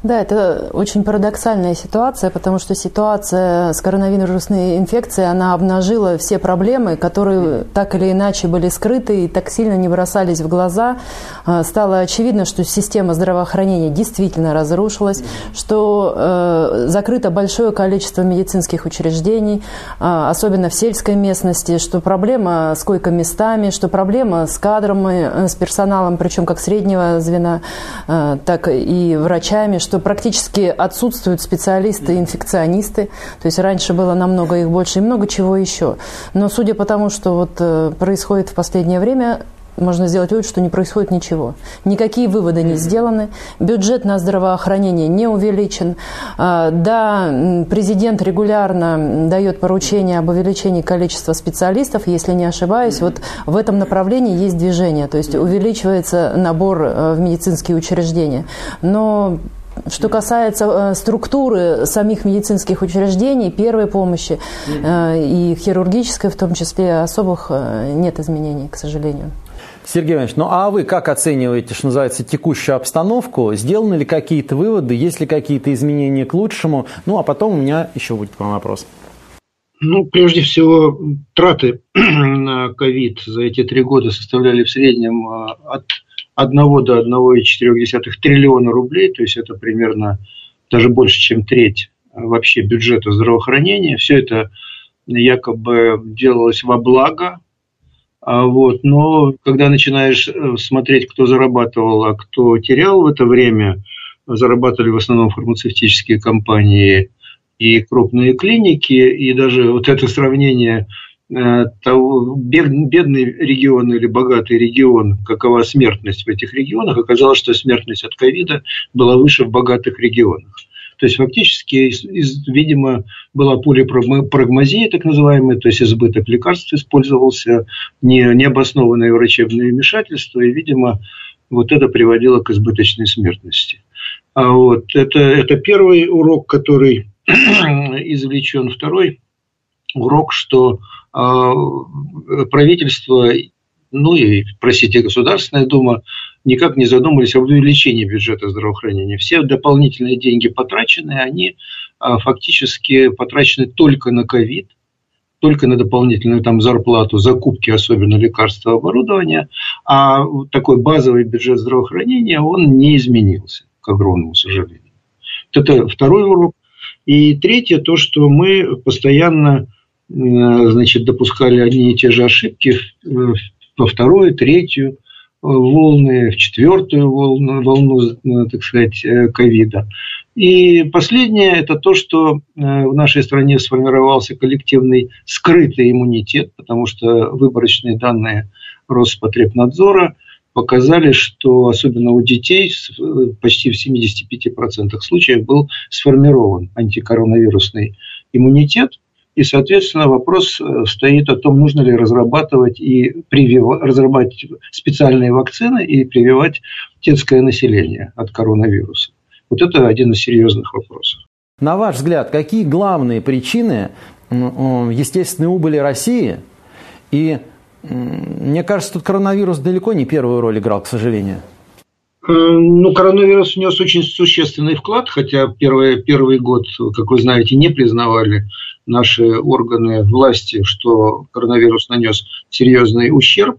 Да, это очень парадоксальная ситуация, потому что ситуация с коронавирусной инфекцией, она обнажила все проблемы, которые так или иначе были скрыты и так сильно не бросались в глаза. А, стало очевидно, что система здравоохранения действительно разрушилась, что э, закрыто большое количество медицинских учреждений, э, особенно в сельской местности, что проблема с койко-местами, что проблема с кадрами, э, с персоналом, причем как среднего звена, э, так и врачами, что что практически отсутствуют специалисты-инфекционисты. То есть раньше было намного их больше и много чего еще. Но судя по тому, что вот э, происходит в последнее время, можно сделать вывод, что не происходит ничего. Никакие выводы не сделаны, бюджет на здравоохранение не увеличен. А, да, президент регулярно дает поручение об увеличении количества специалистов, если не ошибаюсь, вот в этом направлении есть движение, то есть увеличивается набор э, в медицинские учреждения. Но что касается э, структуры самих медицинских учреждений, первой помощи э, и хирургической в том числе, особых э, нет изменений, к сожалению. Сергей Иванович, ну а вы как оцениваете, что называется, текущую обстановку? Сделаны ли какие-то выводы, есть ли какие-то изменения к лучшему? Ну а потом у меня еще будет к вам вопрос. Ну, прежде всего, траты *clears throat* на ковид за эти три года составляли в среднем от 1 до 1,4 триллиона рублей, то есть это примерно даже больше, чем треть вообще бюджета здравоохранения. Все это якобы делалось во благо, а вот, но когда начинаешь э, смотреть, кто зарабатывал, а кто терял в это время, зарабатывали в основном фармацевтические компании и крупные клиники, и даже вот это сравнение Э, того, бедный регион или богатый регион, какова смертность в этих регионах, оказалось, что смертность от ковида была выше в богатых регионах. То есть фактически, видимо, была полипрагмазия, так называемая, то есть избыток лекарств использовался, не, необоснованное врачебное вмешательство, и, видимо, вот это приводило к избыточной смертности. А вот это, это первый урок, который *clears throat* извлечен. Второй урок, что а, правительство, ну и, простите, Государственная Дума никак не задумывались об увеличении бюджета здравоохранения. Все дополнительные деньги потрачены, они а, фактически потрачены только на ковид, только на дополнительную там зарплату, закупки, особенно лекарства, оборудования, а такой базовый бюджет здравоохранения, он не изменился, к огромному сожалению. Это второй урок. И третье, то, что мы постоянно значит, допускали одни и те же ошибки во вторую, третью э, волны, в четвертую волну, волну э, так сказать, ковида. И последнее – это то, что в нашей стране сформировался коллективный скрытый иммунитет, потому что выборочные данные Роспотребнадзора показали, что особенно у детей почти в 75% случаев был сформирован антикоронавирусный иммунитет – и, соответственно, вопрос э, стоит о том, нужно ли разрабатывать и прививать, разрабатывать специальные вакцины и прививать детское население от коронавируса. Вот это один из серьезных вопросов. На ваш взгляд, какие главные причины естественной убыли России? И мне кажется, тут коронавирус далеко не первую роль играл, к сожалению. Э, ну, коронавирус внес очень существенный вклад, хотя первый, первый год, как вы знаете, не признавали наши органы власти, что коронавирус нанес серьезный ущерб.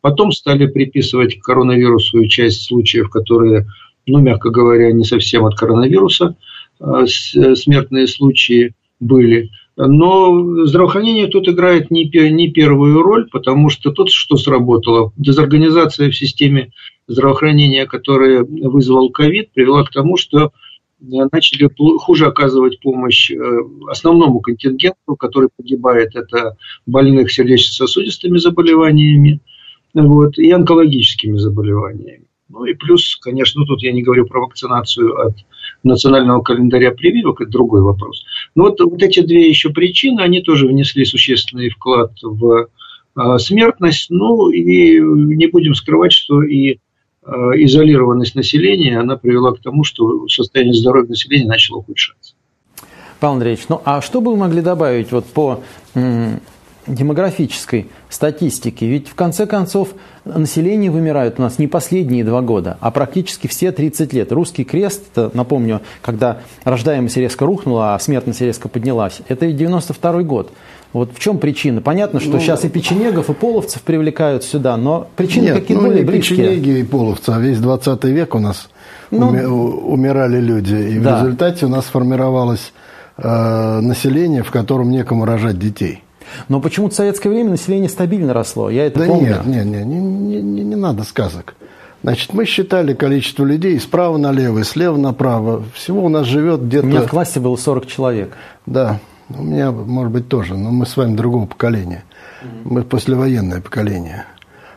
Потом стали приписывать коронавирусу часть случаев, которые, ну, мягко говоря, не совсем от коронавируса а смертные случаи были. Но здравоохранение тут играет не, не первую роль, потому что тут что сработало? Дезорганизация в системе здравоохранения, которая вызвал ковид, привела к тому, что начали хуже оказывать помощь э, основному контингенту, который погибает, это больных сердечно-сосудистыми заболеваниями вот, и онкологическими заболеваниями. Ну и плюс, конечно, ну, тут я не говорю про вакцинацию от национального календаря прививок, это другой вопрос. Но вот, вот эти две еще причины, они тоже внесли существенный вклад в э, смертность. Ну и не будем скрывать, что и Э, изолированность населения, она привела к тому, что состояние здоровья населения начало ухудшаться. Павел Андреевич, ну а что бы вы могли добавить вот по демографической статистике? Ведь в конце концов население вымирает у нас не последние два года, а практически все 30 лет. Русский крест, напомню, когда рождаемость резко рухнула, а смертность резко поднялась, это ведь 92 год. Вот в чем причина? Понятно, что ну, сейчас и печенегов, и половцев привлекают сюда, но причины нет, какие ну, более близкие. печенеги и половцы, а весь 20 век у нас ну, уми, умирали люди. И да. в результате у нас сформировалось э, население, в котором некому рожать детей. Но почему-то в советское время население стабильно росло. Я это да помню. нет, нет, нет, не, не, не, не надо сказок. Значит, мы считали количество людей справа налево и слева направо. Всего у нас живет где-то... У меня в классе было 40 человек. Да. У меня, может быть, тоже, но мы с вами другого поколения. Мы послевоенное поколение.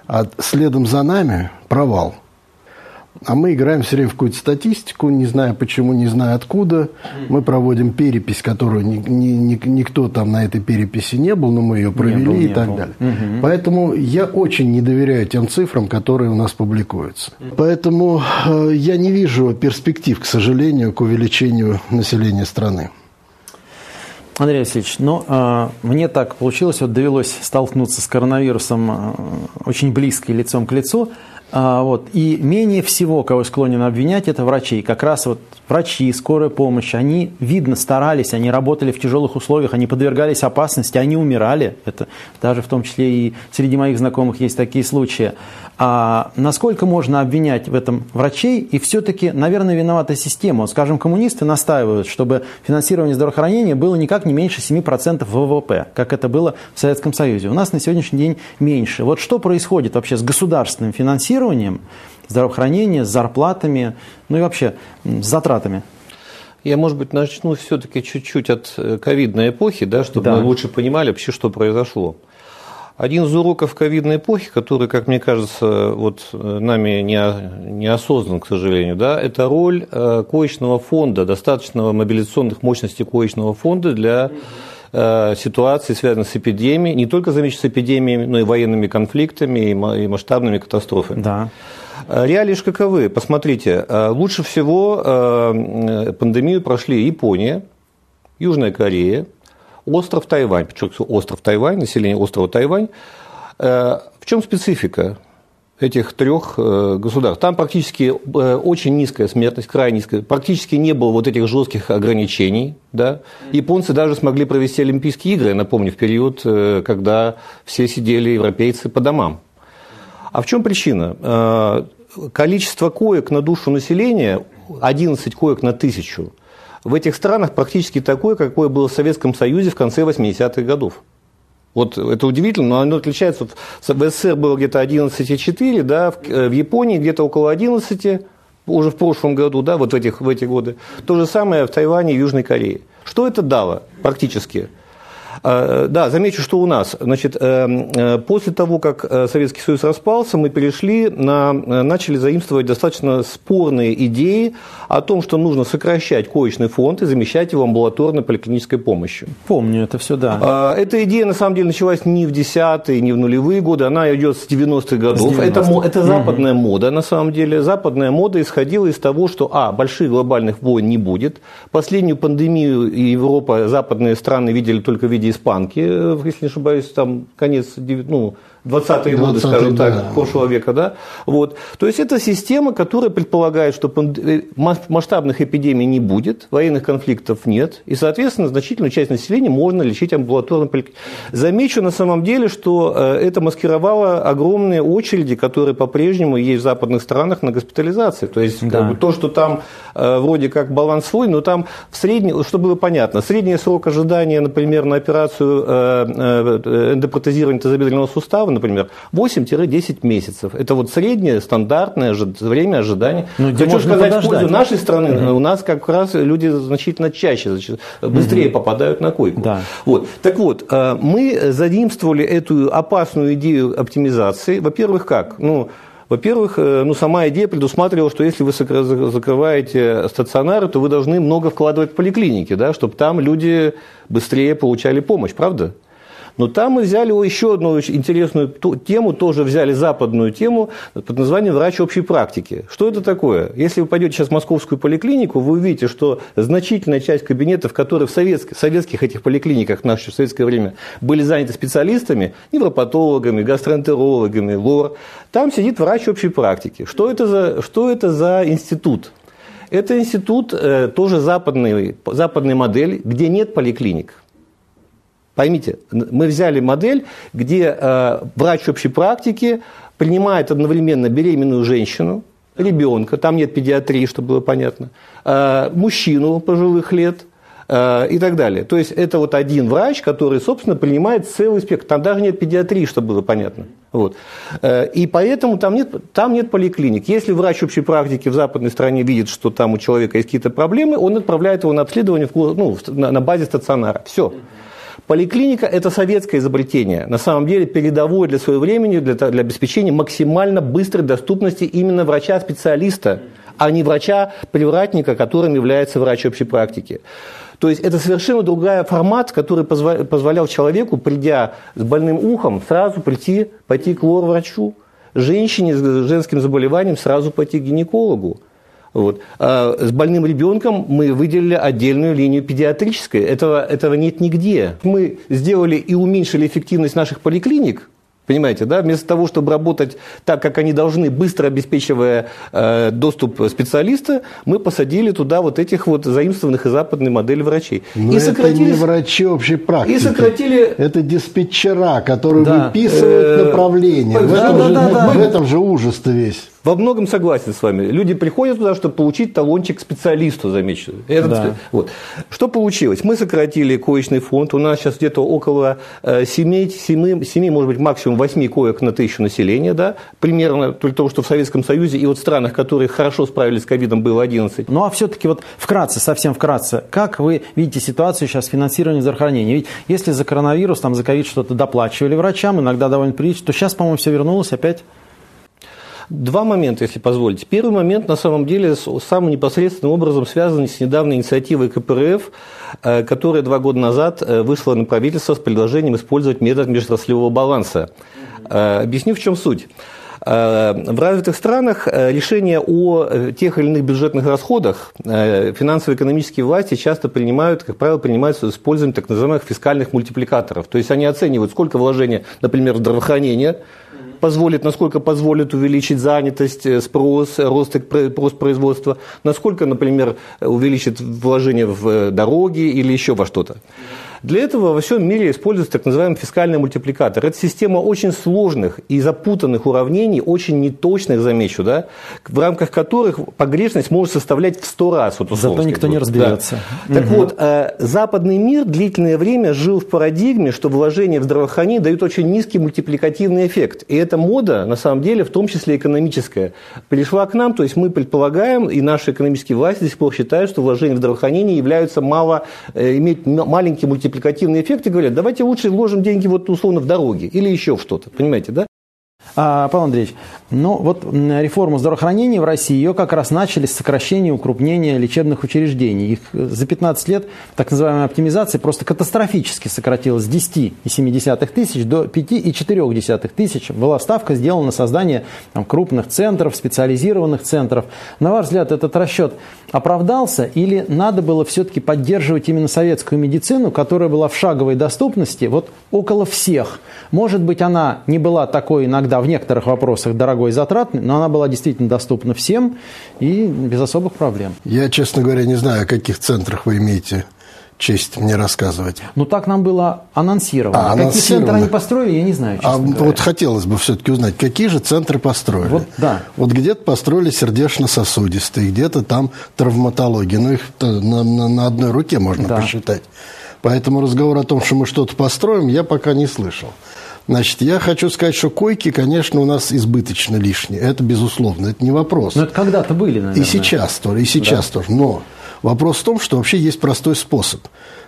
а следом за нами провал. А мы играем все время в какую-то статистику, не зная почему, не зная откуда. Мы проводим перепись, которую ни, ни, ни, никто там на этой переписи не был, но мы ее провели был, и так был. далее. Мгм. Поэтому я очень не доверяю тем цифрам, которые у нас публикуются. Поэтому э, я не вижу перспектив, к сожалению, к увеличению населения страны. Андрей Васильевич, ну, э, мне так получилось, вот довелось столкнуться с коронавирусом э, очень близко лицом к лицу. А, вот. И менее всего, кого склонен обвинять, это врачей. Как раз вот врачи, скорая помощь, они, видно, старались, они работали в тяжелых условиях, они подвергались опасности, они умирали. Это даже в том числе и среди моих знакомых есть такие случаи. А насколько можно обвинять в этом врачей? И все-таки, наверное, виновата система. Вот, скажем, коммунисты настаивают, чтобы финансирование здравоохранения было никак не меньше 7% ВВП, как это было в Советском Союзе. У нас на сегодняшний день меньше. Вот что происходит вообще с государственным финансированием здравоохранения, с зарплатами, ну и вообще с затратами? Я, может быть, начну все-таки чуть-чуть от э, ковидной эпохи, да, чтобы Да. мы лучше понимали вообще, что произошло. Один из уроков ковидной эпохи, который, как мне кажется, вот э, нами не, не осознан, к сожалению, да, это роль э, коечного фонда, достаточного мобилизационных мощностей коечного фонда для э, ситуации, связанных с эпидемией, не только замечу с эпидемиями, но и военными конфликтами и ма- и масштабными катастрофами. Да. Э, Реалии ж каковы? Посмотрите, э, лучше всего пандемию прошли Япония, Южная Корея, остров Тайвань, подчеркиваю, остров Тайвань, население острова Тайвань. В чем специфика этих трех э, государств? Там практически э, очень низкая смертность, крайне низкая, практически не было вот этих жестких ограничений. Да? Японцы даже смогли провести Олимпийские игры, я напомню, в период, э, когда все сидели, европейцы, по домам. А в чем причина? Количество коек на душу населения, 11 коек на тысячу, в этих странах практически такое, какое было в Советском Союзе в конце 80-х годов. Вот это удивительно, но оно отличается. В СССР было где-то 11,4, да, э, в Японии где-то около 11, уже в прошлом году, да, вот в, этих, в эти годы. То же самое в Тайване и Южной Корее. Что это дало практически? Э, Да, замечу, что у нас. Значит, э, э, после того, как э, Советский Союз распался, мы перешли на, начали заимствовать достаточно спорные идеи о том, что нужно сокращать коечный фонд и замещать его амбулаторной поликлинической помощью. Помню это все, да. А, Эта идея, на самом деле, началась не в десятые, не в нулевые годы, она идет с 90-х годов. С 90-х. Это, это западная мода, на самом деле. Западная мода исходила из того, что, а, больших глобальных войн не будет. Последнюю пандемию и Европа, западные страны видели только в виде испанки, э, если не ошибаюсь, там конец ну, 20-е годы, 20-е, скажем да. так, прошлого века, да? Вот. То есть это система, которая предполагает, что э, мас- масштабных эпидемий не будет, военных конфликтов нет, и, соответственно, значительную часть населения можно лечить амбулаторно. Замечу на самом деле, что э, это маскировало огромные очереди, которые по-прежнему есть в западных странах на госпитализации. То есть как Да. бы, то, что там э, вроде как баланс свой, но там в среднем, чтобы было понятно, средний срок ожидания, например, на операцию эндопротезирования тазобедренного сустава, например, 8-10 месяцев. Это вот среднее стандартное время ожидания. Ну, где Хочу можно сказать, в подождать. пользу нашей страны, Мгм. у нас как раз люди значительно чаще, значит, быстрее Мгм. попадают на койку. Вот. Так вот, э, мы задействовали эту опасную идею оптимизации. Во-первых, как? Ну, во-первых, э, ну, сама идея предусматривала, что если вы закрываете стационары, то вы должны много вкладывать в поликлиники, да, чтобы там люди быстрее получали помощь, правда? Но там мы взяли еще одну интересную тему, тоже взяли западную тему под названием «Врач общей практики». Что это такое? Если вы пойдете сейчас в московскую поликлинику, вы увидите, что значительная часть кабинетов, которые в советских, советских этих поликлиниках в наше советское время были заняты специалистами, невропатологами, гастроэнтерологами, лор, там сидит врач общей практики. Что это за, что это за институт? Это институт э, тоже западной, западной модели, где нет поликлиник. Поймите, мы взяли модель, где э, врач общей практики принимает одновременно беременную женщину, ребенка, там нет педиатрии, чтобы было понятно, э, мужчину пожилых лет э, и так далее. То есть это вот один врач, который, собственно, принимает целый спектр. Там даже нет педиатрии, чтобы было понятно. Вот. Э, И поэтому там нет, там нет поликлиник. Если врач общей практики в западной стране видит, что там у человека есть какие-то проблемы, он отправляет его на обследование в ну, на базе стационара. Все. Поликлиника – это советское изобретение, на самом деле передовое для своего времени, для, для обеспечения максимально быстрой доступности именно врача-специалиста, а не врача-привратника, которым является врач общей практики. То есть это совершенно другой формат, который позволял человеку, придя с больным ухом, сразу прийти, пойти к лор-врачу. Женщине с женским заболеванием сразу пойти к гинекологу. Вот. А с больным ребенком мы выделили отдельную линию педиатрической. Этого, этого нет нигде. Мы сделали и уменьшили эффективность наших поликлиник, Понимаете, да? Вместо того, чтобы работать так, как они должны, быстро обеспечивая э, доступ специалиста, мы посадили туда вот этих вот заимствованных из западной модели врачей. Но и это не врачи общей практики. И сократили... Это диспетчера, которые да. выписывают э, направление. В, да, этом да, же, да, да. в этом же ужас-то весь. Во многом согласен с вами. Люди приходят туда, чтобы получить талончик специалисту, замечу. Это, да. вот. Что получилось? Мы сократили коечный фонд. У нас сейчас где-то около 7, 7, 7, может быть, максимум 8 коек на тысячу населения. Да? Примерно при том, что в Советском Союзе и вот в странах, которые хорошо справились с ковидом, было 11. Ну, а все-таки вот вкратце, совсем вкратце, как вы видите ситуацию сейчас с финансированием здравоохранения? Ведь если за коронавирус, там, за ковид что-то доплачивали врачам, иногда довольно прилично, то сейчас, по-моему, все вернулось опять Два момента, если позволите. Первый момент, на самом деле, самым непосредственным образом связан с недавней инициативой КПРФ, э, которая два года назад э, вышла на правительство с предложением использовать метод межотраслевого баланса. Э, объясню, в чем суть. В развитых странах решения о тех или иных бюджетных расходах финансово-экономические власти часто принимают, как правило, принимаются с использованием так называемых фискальных мультипликаторов. То есть они оценивают, сколько вложения, например, в здравоохранение – позволит, насколько позволит увеличить занятость, э, спрос, рост, рост производства, насколько, например, увеличит вложение в э, дороги или еще во что-то. Для этого во всем мире используется так называемый фискальный мультипликатор. Это система очень сложных и запутанных уравнений, очень неточных, замечу, да, в рамках которых погрешность может составлять в 100 раз. Вот, Зато никто не разберется. Да. Так вот, э, западный мир длительное время жил в парадигме, что вложения в здравоохранение дают очень низкий мультипликативный эффект. И эта мода, на самом деле, в том числе экономическая, пришла к нам, то есть мы предполагаем, и наши экономические власти до сих пор считают, что вложения в здравоохранение являются мало, э, иметь маленький мультипликативный мультипликативный эффект и говорят, давайте лучше вложим деньги вот условно в дороги или еще в что-то, понимаете, да? А, Павел Андреевич, ну вот реформу здравоохранения в России, ее как раз начали с сокращения укрупнения лечебных учреждений. Их э, за 15 лет так называемая оптимизация просто катастрофически сократилась с 10,7 тысяч до 5,4 тысяч. Была ставка сделана на создание там, крупных центров, специализированных центров. На ваш взгляд, этот расчет оправдался или надо было все-таки поддерживать именно советскую медицину, которая была в шаговой доступности вот около всех? Может быть, она не была такой иногда в некоторых вопросах дорогой и затратной, но она была действительно доступна всем и без особых проблем. Я, честно говоря, не знаю, о каких центрах вы имеете честь мне рассказывать. Ну, так нам было анонсировано. А, какие центры они построили, я не знаю, А говоря. вот хотелось бы все-таки узнать, какие же центры построили? Вот, да. Вот где-то построили сердечно-сосудистые, где-то там травматология. Ну, их на, на, на одной руке можно да. посчитать. Поэтому разговор о том, что мы что-то построим, я пока не слышал. Значит, я хочу сказать, что койки, конечно, у нас избыточно лишние. Это безусловно, это не вопрос. Но это когда-то были, наверное. И сейчас тоже, и сейчас да. тоже. Но вопрос в том, что вообще есть простой способ.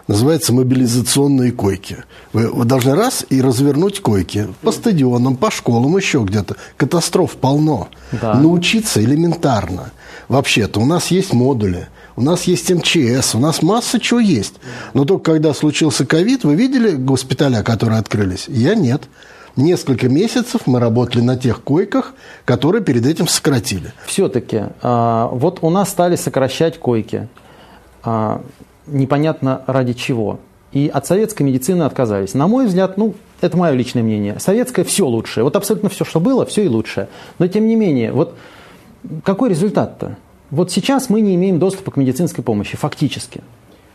Называется мобилизационные койки. Вы, вы должны раз и развернуть койки по стадионам, по школам, еще где-то. Катастроф полно. Да. Научиться элементарно. Вообще-то у нас есть модули – у нас есть МЧС, у нас масса чего есть. Но только когда случился ковид, вы видели госпиталя, которые открылись? Я нет. Несколько месяцев мы работали на тех койках, которые перед этим сократили. Все-таки, а, вот у нас стали сокращать койки. А, непонятно ради чего. И от советской медицины отказались. На мой взгляд, ну, это мое личное мнение. Советское все лучшее. Вот абсолютно все, что было, все и лучшее. Но тем не менее, вот какой результат-то? Вот сейчас мы не имеем доступа к медицинской помощи, фактически.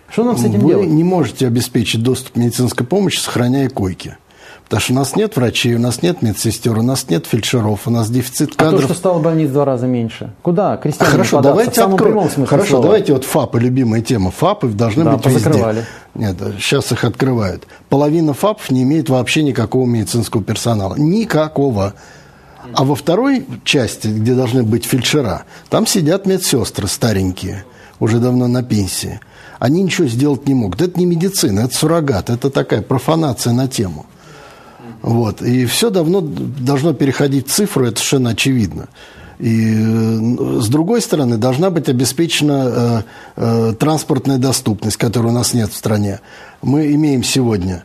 Что нам с этим Вы делать? Вы не можете обеспечить доступ к медицинской помощи, сохраняя койки. Потому что у нас нет врачей, у нас нет медсестер, у нас нет фельдшеров, у нас дефицит кадров. А то, что стало больниц в два раза меньше. Куда крестьяне Хорошо, давайте откроем. Хорошо, слова. давайте вот ФАПы, любимая тема. ФАПы должны да, быть везде. Нет, сейчас их открывают. Половина ФАПов не имеет вообще никакого медицинского персонала. Никакого. А во второй части, где должны быть фельдшера, там сидят медсестры старенькие, уже давно на пенсии. они ничего сделать не могут. Это не медицина, это суррогат, это такая профанация на тему. Вот. И все давно должно переходить в цифру, это совершенно очевидно. И э, с другой стороны, должна быть обеспечена э, э, транспортная доступность, которой у нас нет в стране. Мы имеем сегодня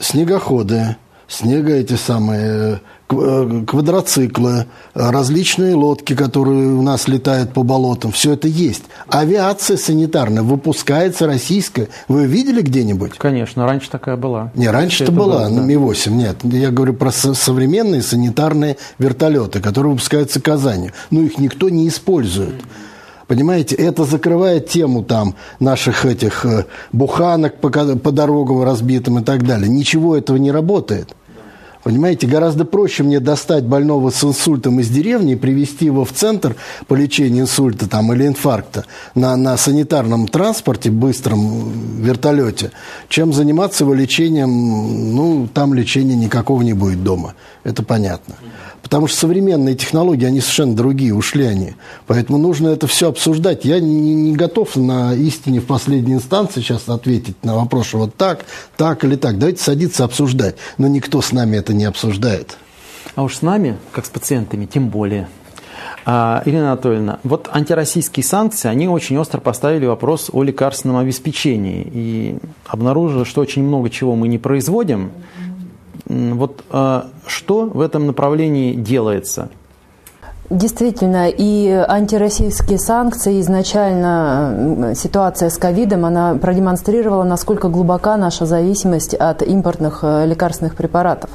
снегоходы, снега эти самые Э, квадроциклы, различные лодки, которые у нас летают по болотам, все это есть. Авиация санитарная выпускается российская. Вы видели где-нибудь? Конечно, раньше такая была. Не, раньше-то была, на Ми-8, нет. Я говорю про современные санитарные вертолеты, которые выпускаются Казани. Но их никто не использует. Понимаете, это закрывает тему там наших этих э, буханок по, по дорогам разбитым и так далее. Ничего этого не работает. Понимаете, гораздо проще мне достать больного с инсультом из деревни и привести его в центр по лечению инсульта там, или инфаркта на, на санитарном транспорте, быстром вертолете, чем заниматься его лечением, ну, там лечения никакого не будет дома. Это понятно. Потому что современные технологии, они совершенно другие, ушли они. Поэтому нужно это все обсуждать. Я не, не готов на истине в последней инстанции сейчас ответить на вопрос, вот так, так или так. Давайте садиться обсуждать. Но никто с нами это не обсуждает. А уж с нами, как с пациентами, тем более. А, Ирина Анатольевна, вот антироссийские санкции, они очень остро поставили вопрос о лекарственном обеспечении. И обнаружили, что очень много чего мы не производим, вот а, что в этом направлении делается? Действительно, и антироссийские санкции, изначально ситуация с ковидом, она продемонстрировала, насколько глубока наша зависимость от импортных э, лекарственных препаратов.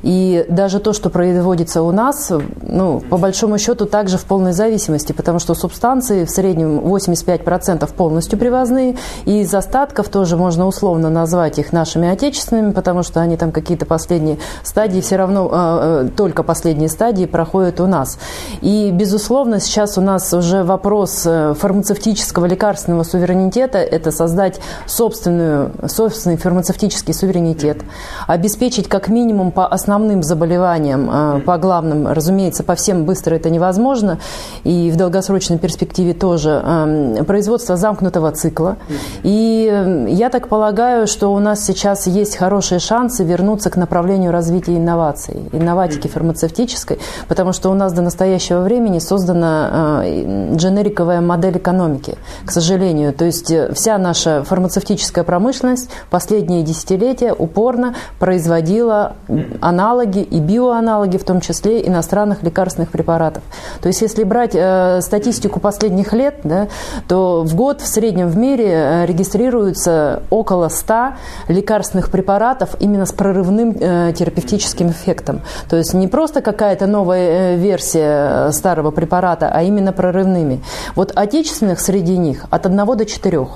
И даже то, что производится у нас, ну, по большому счету, также в полной зависимости, потому что субстанции в среднем 85% полностью привозные, и из остатков тоже можно условно назвать их нашими отечественными, потому что они там какие-то последние стадии, все равно э, э, только последние стадии проходят у нас. И, безусловно, сейчас у нас уже вопрос э, фармацевтического лекарственного суверенитета – это создать собственную, собственный фармацевтический суверенитет, обеспечить как минимум по основным заболеваниям, э, по главным, разумеется, по всем быстро это невозможно, и в долгосрочной перспективе тоже, эм, производство замкнутого цикла. И э, я так полагаю, что у нас сейчас есть хорошие шансы вернуться к направлению развития инноваций, инноватики фармацевтической, потому что у нас до настоящего настоящего времени создана э, дженериковая модель экономики, к сожалению. То есть э, вся наша фармацевтическая промышленность последние десятилетия упорно производила аналоги и биоаналоги, в том числе иностранных лекарственных препаратов. То есть если брать э, статистику последних лет, да, то в год в среднем в мире регистрируется около 100 лекарственных препаратов именно с прорывным терапевтическим эффектом. То есть не просто какая-то новая версия Э, старого препарата, а именно прорывными. Вот отечественных среди них от 1 до 4.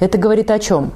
Это говорит о чем?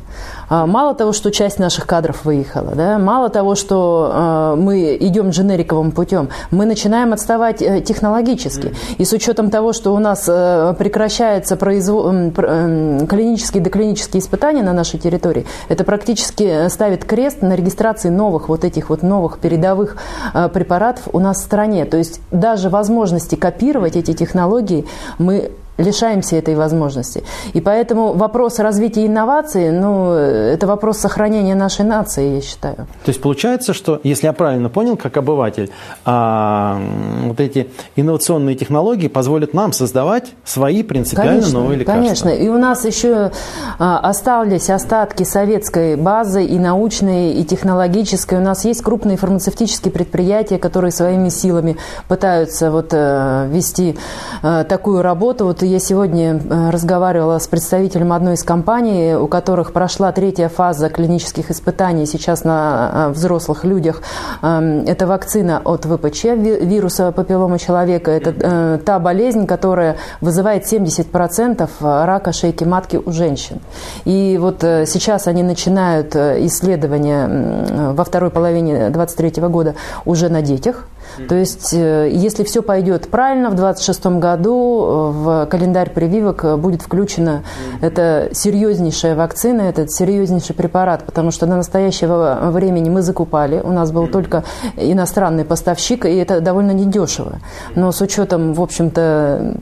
А, мало того, что часть наших кадров выехала, да, мало того, что а, мы идем дженериковым путем, мы начинаем отставать э, технологически. И с учетом того, что у нас э, прекращаются производ... клинические и доклинические испытания на нашей территории, это практически ставит крест на регистрации новых вот этих вот новых передовых э, препаратов у нас в стране. То есть даже возможности копировать эти технологии мы лишаемся этой возможности. И поэтому вопрос развития инноваций, ну, это вопрос сохранения нашей нации, я считаю. То есть получается, что, если я правильно понял, как обыватель, а, вот эти инновационные технологии позволят нам создавать свои принципиально конечно, новые лекарства. Конечно, и у нас еще а, остались остатки советской базы и научной, и технологической. У нас есть крупные фармацевтические предприятия, которые своими силами пытаются вот, э, вести э, такую работу. Вот я сегодня э, разговаривала с представителем одной из компаний, у которых прошла третья фаза клинических испытаний сейчас на э, взрослых людях. Эм, это вакцина от ВПЧ, вируса папиллома человека. Это э, та болезнь, которая вызывает 70% рака шейки матки у женщин. И вот сейчас они начинают исследования во второй половине 2023 года уже на детях. То есть, э, если все пойдет правильно, в 2026 году э, в календарь прививок э, будет включена эта серьезнейшая вакцина, этот серьезнейший препарат, потому что до настоящего времени мы закупали, у нас был только иностранный поставщик, и это довольно недешево. Но с учетом, в общем-то,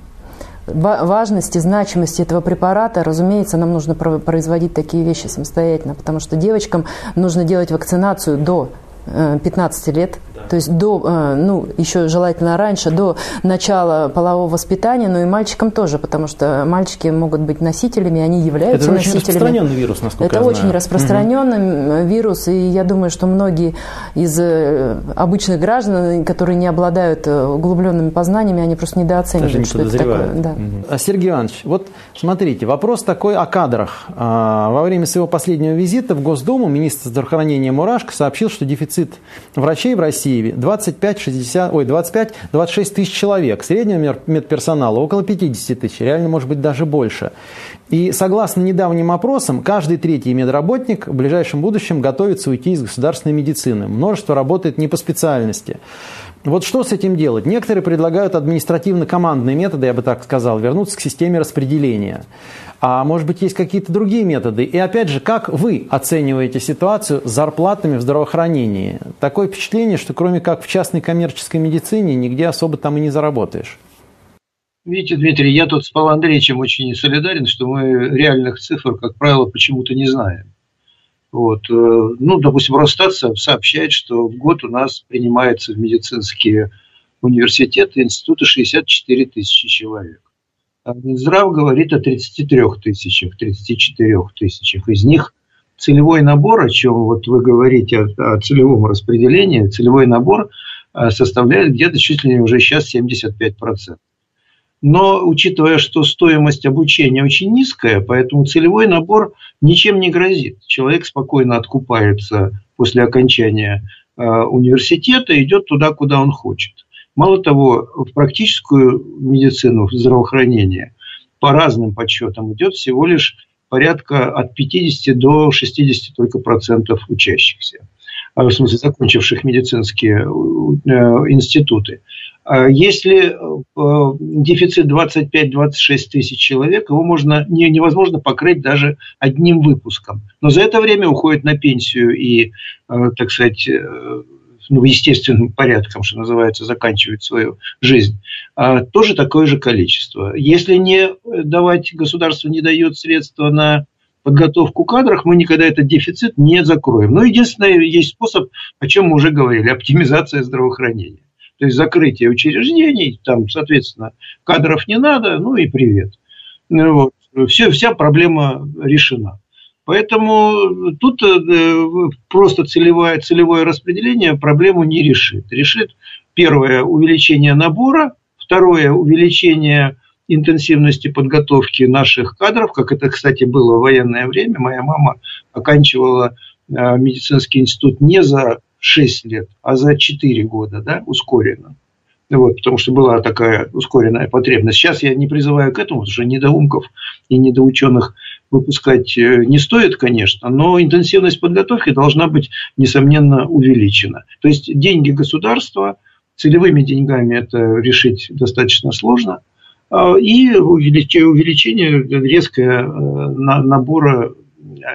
важности, значимости этого препарата, разумеется, нам нужно производить такие вещи самостоятельно, потому что девочкам нужно делать вакцинацию до 15 лет, то есть до, э, ну, еще желательно раньше, до начала полового воспитания, но и мальчикам тоже, потому что мальчики могут быть носителями, они являются Это носителями. Это очень распространенный вирус, насколько Это я очень распространенный угу. вирус, и я думаю, что многие из э, обычных граждан, которые не обладают углубленными познаниями, они просто недооценивают, что это такое. Да. Угу. Сергей Иванович, вот смотрите, вопрос такой о кадрах. А, во время своего последнего визита в Госдуму министр здравоохранения Мурашко сообщил, что дефицит врачей в России Киеве 25-60, ой, 25-26 тысяч человек, среднего медперсонала около 50 тысяч, реально может быть даже больше. И согласно недавним опросам, каждый третий медработник в ближайшем будущем готовится уйти из государственной медицины. Множество работает не по специальности. Вот что с этим делать? Некоторые предлагают административно-командные методы, я бы так сказал, вернуться к системе распределения. А может быть, есть какие-то другие методы? И опять же, как вы оцениваете ситуацию с зарплатами в здравоохранении? Такое впечатление, что кроме как в частной коммерческой медицине, нигде особо там и не заработаешь. Видите, Дмитрий, я тут с Павлом Андреевичем очень солидарен, что мы реальных цифр, как правило, почему-то не знаем. Вот. Э, ну, допустим, Росстат сообщает, что в год у нас принимается в медицинские университеты, институты 64 тысячи человек. А Минздрав говорит о 33 тысячах, 34 тысячах. Из них целевой набор, о чем вот вы говорите, о, о целевом распределении, целевой набор э, составляет где-то чуть ли не уже сейчас 75%. Но учитывая, что стоимость обучения очень низкая, поэтому целевой набор ничем не грозит. Человек спокойно откупается после окончания э, университета, идет туда, куда он хочет. Мало того, в практическую медицину, в здравоохранение по разным подсчетам идет всего лишь порядка от 50 до 60 только процентов учащихся, а, в смысле закончивших медицинские э, институты. А если э, дефицит 25-26 тысяч человек, его можно, невозможно покрыть даже одним выпуском. Но за это время уходит на пенсию и, э, так сказать, ну, естественным порядком, что называется, заканчивает свою жизнь, а, тоже такое же количество. Если не давать, государство не дает средства на подготовку кадров, мы никогда этот дефицит не закроем. Но единственное, есть способ, о чем мы уже говорили, оптимизация здравоохранения. То есть закрытие учреждений, там, соответственно, кадров не надо, ну и привет. Ну вот. Все, вся проблема решена. Поэтому тут э, просто целевое, целевое распределение проблему не решит. Решит первое увеличение набора, второе увеличение интенсивности подготовки наших кадров, как это, кстати, было в военное время. Моя мама оканчивала э, медицинский институт не за 6 лет, а за 4 года, да, ускоренно. Вот, потому что была такая ускоренная потребность. Сейчас я не призываю к этому, потому что недоумков и недоученых выпускать э, не стоит, конечно, но интенсивность подготовки должна быть, несомненно, увеличена. То есть деньги государства, целевыми деньгами это решить достаточно сложно, а, и увеличение резкое э, набора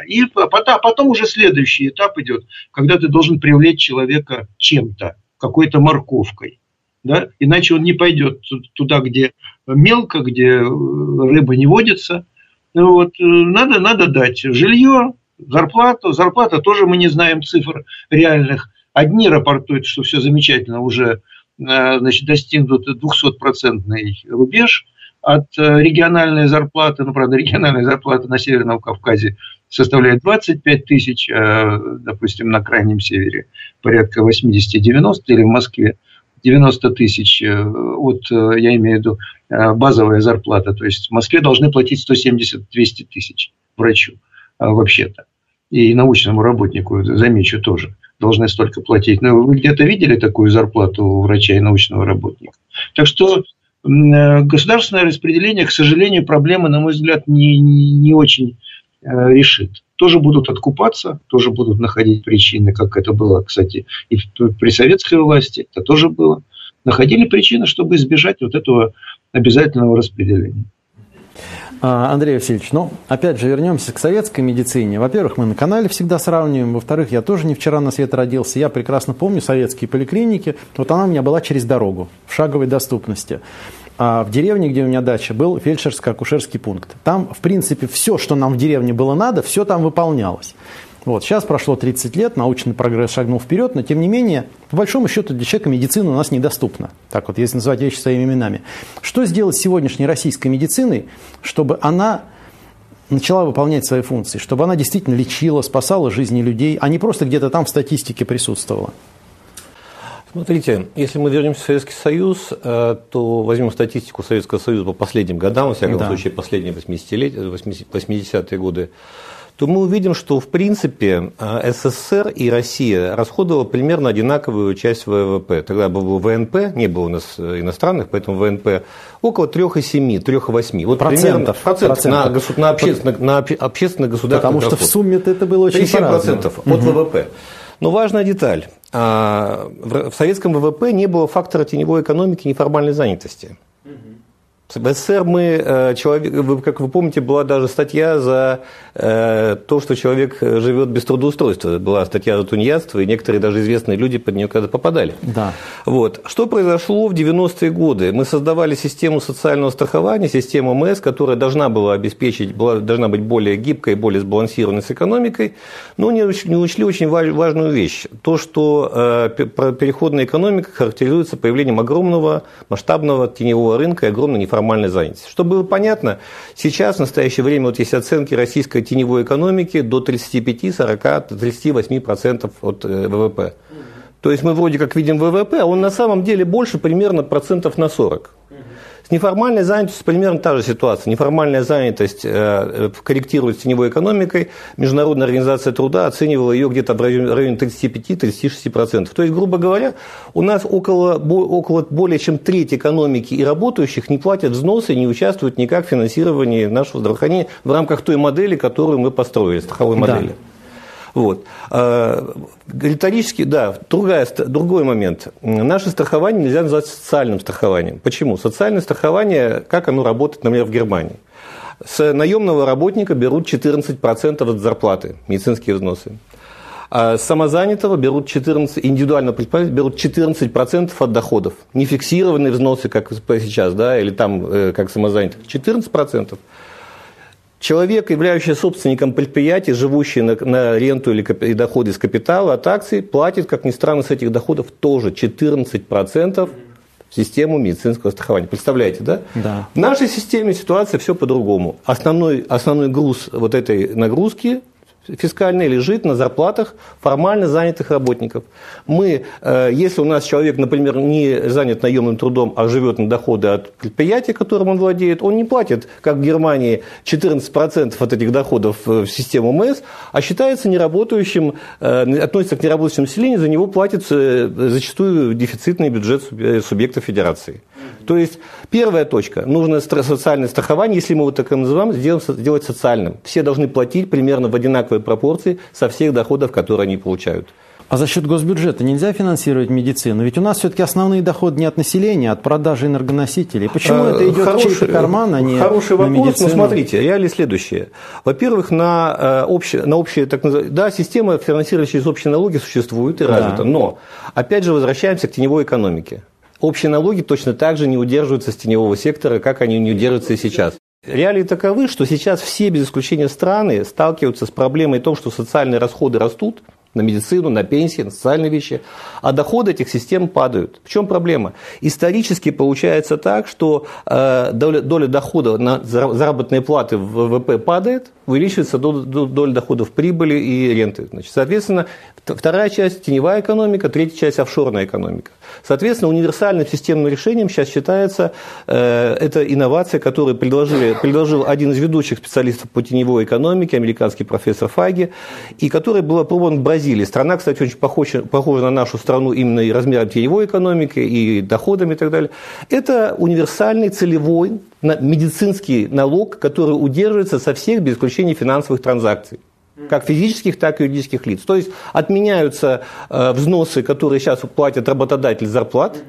и потом, потом уже следующий этап идет, когда ты должен привлечь человека чем-то, какой-то морковкой. Да? Иначе он не пойдет туда, где мелко, где рыба не водится. Вот. Надо, надо дать жилье, зарплату. Зарплата тоже мы не знаем цифр реальных. Одни рапортуют, что все замечательно, уже э, значит, достигнут 200-процентный рубеж от э, региональной зарплаты, ну, правда, региональная зарплата на Северном Кавказе составляет 25 тысяч, а, допустим, на Крайнем Севере порядка 80-90 или в Москве 90 тысяч э, от, э, я имею в виду, базовая зарплата. То есть в Москве должны платить 170-200 тысяч врачу вообще-то. И научному работнику, замечу, тоже должны столько платить. Но вы где-то видели такую зарплату у врача и научного работника? Так что государственное распределение, к сожалению, проблемы, на мой взгляд, не, не очень решит. Тоже будут откупаться, тоже будут находить причины, как это было, кстати, и при советской власти, это тоже было. Находили причины, чтобы избежать вот этого обязательного распределения. А, Андрей Васильевич, ну, опять же, вернемся к советской медицине. Во-первых, мы на канале всегда сравниваем. Во-вторых, я тоже не вчера на свет родился. Я прекрасно помню советские поликлиники. Вот она у меня была через дорогу, в шаговой доступности. а в деревне, где у меня дача, был фельдшерско-акушерский пункт. Там, в принципе, все, что нам в деревне было надо, все там выполнялось. Вот, сейчас прошло 30 лет, научный прогресс шагнул вперед, но тем не менее, по большому счету, для человека медицина у нас недоступна. Так вот, если называть вещи своими именами. Что сделать с сегодняшней российской медициной, чтобы она начала выполнять свои функции, чтобы она действительно лечила, спасала жизни людей, а не просто где-то там в статистике присутствовала? Смотрите, если мы вернемся в Советский Союз, э, то возьмем статистику Советского Союза по последним годам, во всяком да. случае, последние 80-е годы, то мы увидим, что в принципе э, СССР и Россия расходовала примерно одинаковую часть ВВП. Тогда был ВНП, не было у нас э, иностранных, поэтому ВНП около 3,7, 3,8. Вот процентов. Процент процентов. На, на, общественно, на общественно государственных Потому что в сумме это было очень 37% процентов от угу. ВВП. Но важная деталь. А, в советском ВВП не было фактора теневой экономики неформальной занятости. В СССР мы, э, человек, как вы помните, была даже статья за э, то, что человек живет без трудоустройства. Была статья за тунеядство, и некоторые даже известные люди под нее когда попадали. Да. Вот. Что произошло в 90-е годы? Мы создавали систему социального страхования, систему МС, которая должна была обеспечить, была, должна быть более гибкой, более сбалансированной с экономикой, но не, не учли очень важную вещь. То, что э, переходная экономика характеризуется появлением огромного масштабного теневого рынка и огромной неформальной формальной занятости. Чтобы было понятно, сейчас в настоящее время вот есть оценки российской теневой экономики до 35-40-38% от э, ВВП. То есть мы вроде как видим ВВП, а он на самом деле больше примерно процентов на 40. С неформальной занятостью примерно та же ситуация. Неформальная занятость э, корректирует теневой экономикой. Международная организация труда оценивала ее где-то в районе 35-36%. То есть, грубо говоря, у нас около, около более чем треть экономики и работающих не платят взносы не участвуют никак в финансировании нашего здравоохранения в рамках той модели, которую мы построили, страховой модели. Да. Вот. А, риторически, да, другая, другой момент. Наше страхование нельзя назвать социальным страхованием. Почему? Социальное страхование, как оно работает, например, в Германии. С наемного работника берут 14% от зарплаты, медицинские взносы. А с самозанятого берут 14, индивидуально предприниматель берут 14% от доходов. Не фиксированные взносы, как сейчас, да, или там, э, как самозанятых, 14%. Человек, являющийся собственником предприятия, живущий на, на ренту или и доходы с капитала от акций, платит, как ни странно, с этих доходов тоже 14% в систему медицинского страхования. Представляете, да? Да. В нашей системе ситуация все по-другому. Основной, основной груз вот этой нагрузки фискальная лежит на зарплатах формально занятых работников. Мы, э, если у нас человек, например, не занят наемным трудом, а живет на доходы от предприятия, которым он владеет, он не платит, как в Германии, 14% от этих доходов в систему МС, а считается неработающим, э, относится к неработающему населению, за него платит э, зачастую дефицитный бюджет субъекта федерации. То есть первая точка. Нужно социальное страхование, если мы его так и называем, сделать социальным. Все должны платить примерно в одинаковой пропорции со всех доходов, которые они получают. А за счет госбюджета нельзя финансировать медицину? Ведь у нас все-таки основные доходы не от населения, а от продажи энергоносителей. Почему это идет хороший, в чей-то карман, а не Хороший на вопрос, медицину? но смотрите, реалии следующее. Во-первых, на, э, общее, на общее, так называемое, да, система финансирования через общие налоги существует и развита, да. но, опять же, возвращаемся к теневой экономике общие налоги точно так же не удерживаются с теневого сектора, как они не удерживаются и сейчас. Реалии таковы, что сейчас все, без исключения страны, сталкиваются с проблемой том, что социальные расходы растут, на медицину, на пенсии, на социальные вещи, а доходы этих систем падают. В чем проблема? Исторически получается так, что э, доля, доля дохода на заработные платы в ВВП падает, увеличивается доля доходов прибыли и ренты. Значит, соответственно, вторая часть – теневая экономика, третья часть – офшорная экономика. Соответственно, универсальным системным решением сейчас считается э, это инновация, которую предложили, предложил один из ведущих специалистов по теневой экономике, американский профессор Фаги, и которая была опробована в Бразилии. Страна, кстати, очень похожа, похожа на нашу страну именно и размером теневой экономики, и доходами и так далее. Это универсальный целевой медицинский налог, который удерживается со всех, без исключения финансовых транзакций как физических, так и юридических лиц. То есть отменяются э, взносы, которые сейчас платят работодатель зарплат.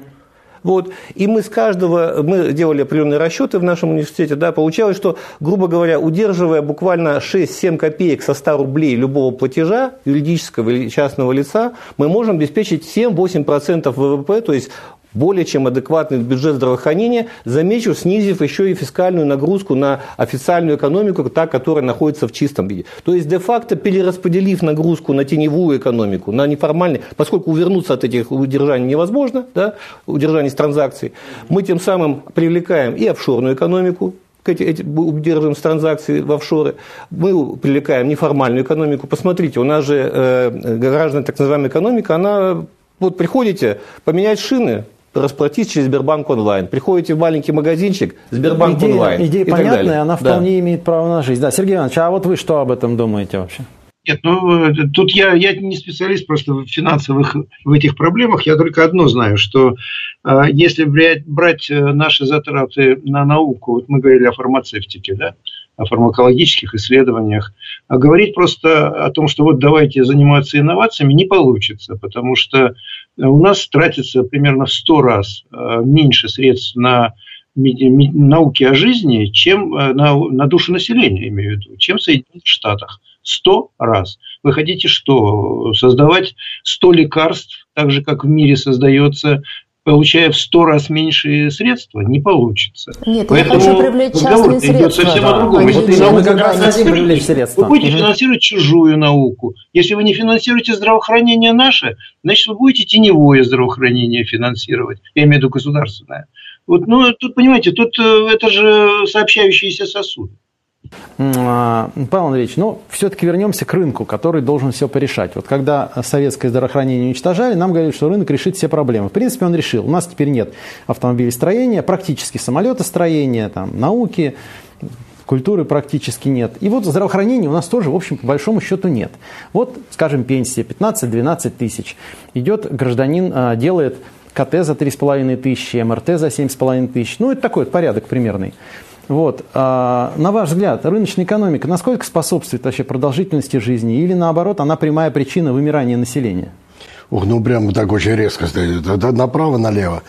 Вот. И мы с каждого, мы делали определенные расчеты в нашем университете, да, получалось, что, грубо говоря, удерживая буквально 6-7 копеек со 100 рублей любого платежа, юридического или частного лица, мы можем обеспечить 7-8% ВВП, то есть более чем адекватный бюджет здравоохранения, замечу, снизив еще и фискальную нагрузку на официальную экономику, та, которая находится в чистом виде. То есть, де-факто перераспределив нагрузку на теневую экономику, на неформальный, поскольку увернуться от этих удержаний невозможно, да, удержаний с транзакций, мы тем самым привлекаем и офшорную экономику, эти, эти, удерживаем с транзакций в офшоры, мы привлекаем неформальную экономику. Посмотрите, у нас же э, граждан так называемая экономика, она вот приходите поменять шины, расплатись через Сбербанк онлайн. Приходите в маленький магазинчик, Сбербанк идея, онлайн. Идея понятная, она вполне да. имеет право на жизнь. Да, Сергей Иванович, а вот вы что об этом думаете вообще? Нет, ну тут я, я не специалист просто в финансовых в этих проблемах. Я только одно знаю, что э, если брать, брать наши затраты на науку, вот мы говорили о фармацевтике, да, о фармакологических исследованиях, а говорить просто о том, что вот давайте заниматься инновациями, не получится, потому что у нас тратится примерно в 100 раз э, меньше средств на науки о жизни, чем на, на душу населения, имею в виду, чем в Соединенных Штатах. Сто раз. Вы хотите что? Создавать сто лекарств, так же, как в мире создается получая в сто раз меньшие средства, не получится. Нет, Поэтому я хочу привлечь частные средства. идет совсем да. о другом. Если вы, мы как раз хотим привлечь средства. Вы будете угу. финансировать чужую науку. Если вы не финансируете здравоохранение наше, значит, вы будете теневое здравоохранение финансировать. Я имею в виду государственное. Вот, ну, тут, понимаете, тут э, это же сообщающиеся сосуды. А, Павел Андреевич, ну, все-таки вернемся к рынку, который должен все порешать. Вот когда советское здравоохранение уничтожали, нам говорили, что рынок решит все проблемы. В принципе, он решил. У нас теперь нет автомобилестроения, практически самолетостроения, там, науки, культуры практически нет. И вот здравоохранения у нас тоже, в общем, по большому счету нет. Вот, скажем, пенсия 15-12 тысяч. Идет гражданин, а, делает КТ за 3,5 тысячи, МРТ за 7,5 тысяч. Ну, это такой порядок примерный. Вот. А, на ваш взгляд, рыночная экономика насколько способствует вообще продолжительности жизни или наоборот, она прямая причина вымирания населения? Ух, ну прям так очень резко стоит. Направо-налево.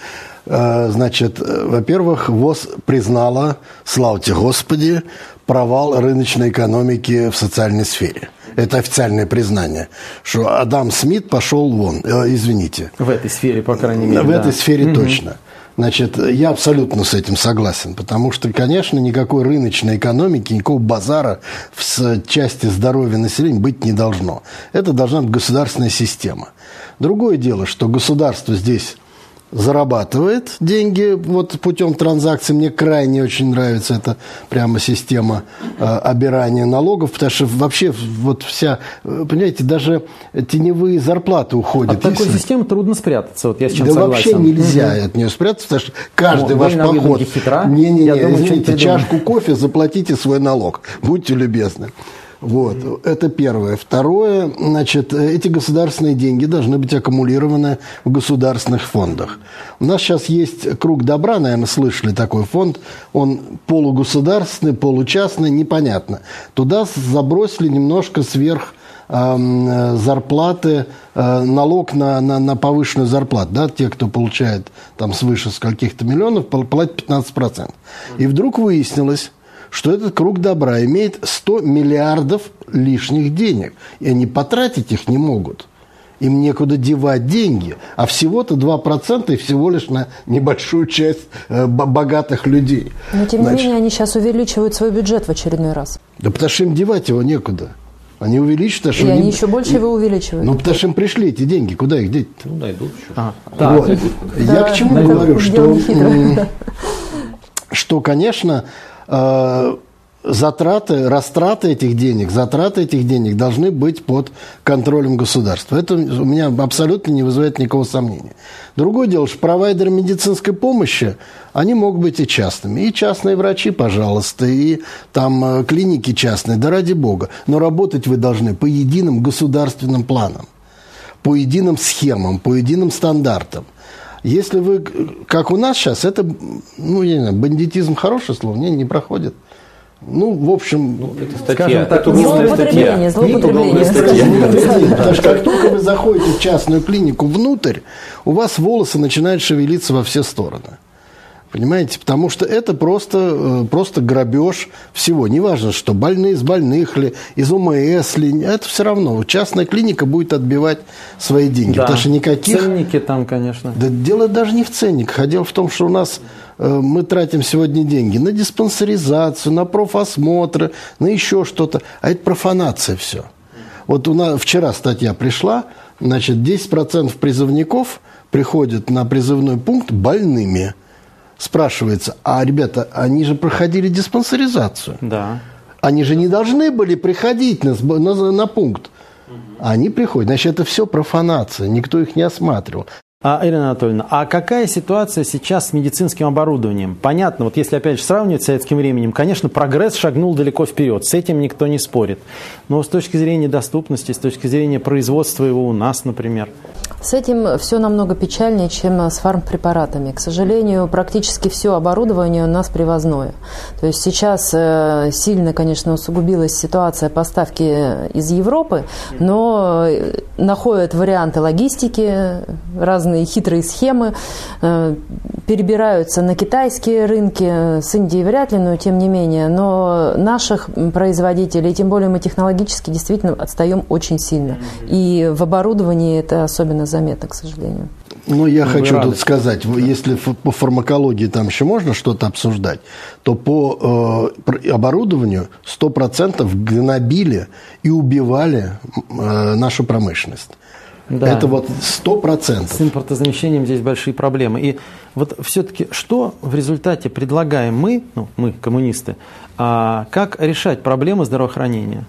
А, значит, во-первых, ВОЗ признала, славьте Господи, провал рыночной экономики в социальной сфере. Это официальное признание, что Адам Смит пошел вон, э, извините. В этой сфере, по крайней мере. В да. этой сфере угу. точно. Значит, я абсолютно с этим согласен, потому что, конечно, никакой рыночной экономики, никакого базара в части здоровья населения быть не должно. Это должна быть государственная система. Другое дело, что государство здесь зарабатывает деньги вот путем транзакций. Мне крайне очень нравится эта прямо система э, обирания налогов, потому что вообще вот вся, э, понимаете, даже теневые зарплаты уходят. От такой если... системы трудно спрятаться, вот я с чем да согласен. вообще нельзя угу. от нее спрятаться, потому что каждый ну, ваш поход... Не-не-не, извините, чашку кофе заплатите свой налог, будьте любезны. Вот, это первое. Второе, значит, эти государственные деньги должны быть аккумулированы в государственных фондах. У нас сейчас есть круг добра, наверное, слышали такой фонд. Он полугосударственный, получастный, непонятно. Туда забросили немножко сверх э, зарплаты, э, налог на, на, на повышенную зарплату. Да, те, кто получает там свыше скольких-то миллионов, платят 15%. И вдруг выяснилось, что этот круг добра имеет 100 миллиардов лишних денег, и они потратить их не могут. Им некуда девать деньги, а всего-то 2% и всего лишь на небольшую часть э, богатых людей. Но тем не Значит, менее они сейчас увеличивают свой бюджет в очередной раз. Да потому что им девать его некуда. Они увеличат, а что И они, они еще больше его увеличивают. Ну, потому что им пришли эти деньги. Куда их деть? Ну, найдут еще. А, вот. да. Я к чему да, говорю, что, что, конечно, затраты, растраты этих денег, затраты этих денег должны быть под контролем государства. Это у меня абсолютно не вызывает никакого сомнения. Другое дело, что провайдеры медицинской помощи, они могут быть и частными. И частные врачи, пожалуйста, и там э, клиники частные, да ради бога. Но работать вы должны по единым государственным планам, по единым схемам, по единым стандартам. Если вы, как у нас сейчас, это, ну, я не знаю, бандитизм хорошее слово, не, не проходит. Ну, в общем, ну, это статья, так, это. Злоупотребление, злоупотребление. Потому что как только вы заходите в частную клинику внутрь, у вас волосы начинают шевелиться во все стороны. Понимаете? Потому что это просто, э, просто грабеж всего. Неважно, что больные из больных ли, из УМС ли, это все равно. Частная клиника будет отбивать свои деньги. Да. Потому что никаких... Ценники там, конечно. Да дело даже не в ценниках, а дело в том, что у нас э, мы тратим сегодня деньги на диспансеризацию, на профосмотры, на еще что-то. А это профанация все. Вот у нас вчера статья пришла, значит, 10% призывников приходят на призывной пункт больными. Спрашивается, а ребята, они же проходили диспансеризацию. Да. Они же не должны были приходить на, на, на пункт. Они приходят. Значит, это все профанация. Никто их не осматривал. А, Ирина Анатольевна, а какая ситуация сейчас с медицинским оборудованием? Понятно, вот если опять же сравнивать с советским временем, конечно, прогресс шагнул далеко вперед, с этим никто не спорит. Но с точки зрения доступности, с точки зрения производства его у нас, например. С этим все намного печальнее, чем с фармпрепаратами. К сожалению, практически все оборудование у нас привозное. То есть сейчас э, сильно, конечно, усугубилась ситуация поставки из Европы, но э, находят варианты логистики, разные хитрые схемы, э, перебираются на китайские рынки, с Индией вряд ли, но тем не менее. Но наших производителей, тем более мы технологически действительно отстаем очень сильно. И в оборудовании это особенно заметно, к сожалению. Ну, я Мы хочу бы рады. тут сказать, если по фармакологии там еще можно что-то обсуждать, то по э, оборудованию 100% гнобили и убивали э, нашу промышленность. Да. Это вот 100%. С импортозамещением здесь большие проблемы. И вот все-таки что в результате предлагаем мы, ну, мы, коммунисты, а, как решать проблемы здравоохранения?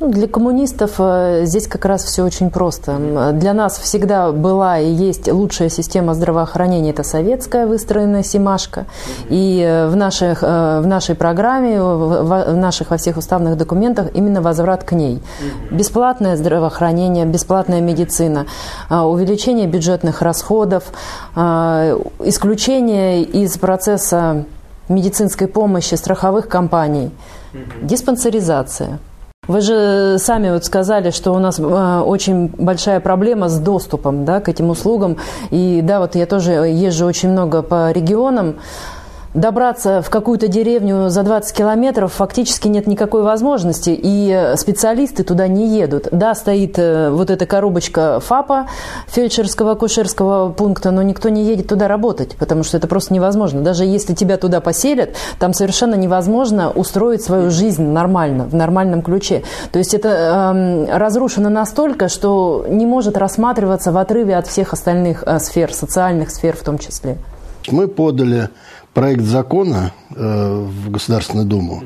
Ну, для коммунистов э, здесь как раз все очень просто. М, Для нас всегда была и есть лучшая система здравоохранения. Это советская выстроенная Симашка. И э, в, наших, э, в нашей программе, в, наших во всех уставных документах именно возврат к ней. Бесплатное здравоохранение, бесплатная медицина, увеличение бюджетных расходов, исключение из процесса медицинской помощи страховых компаний, диспансеризация. Вы же сами вот сказали, что у нас э, очень большая проблема с доступом да, к этим услугам. И да, вот я тоже езжу очень много по регионам. Добраться в какую-то деревню за 20 километров фактически нет никакой возможности, и специалисты туда не едут. Да, стоит э, вот эта коробочка ФАПа, фельдшерского акушерского пункта, но никто не едет туда работать, потому что это просто невозможно. Даже если тебя туда поселят, там совершенно невозможно устроить свою жизнь нормально, в нормальном ключе. То есть это эм, разрушено настолько, что не может рассматриваться в отрыве от всех остальных э, сфер, социальных сфер в том числе. Мы подали проект закона э, в Государственную Думу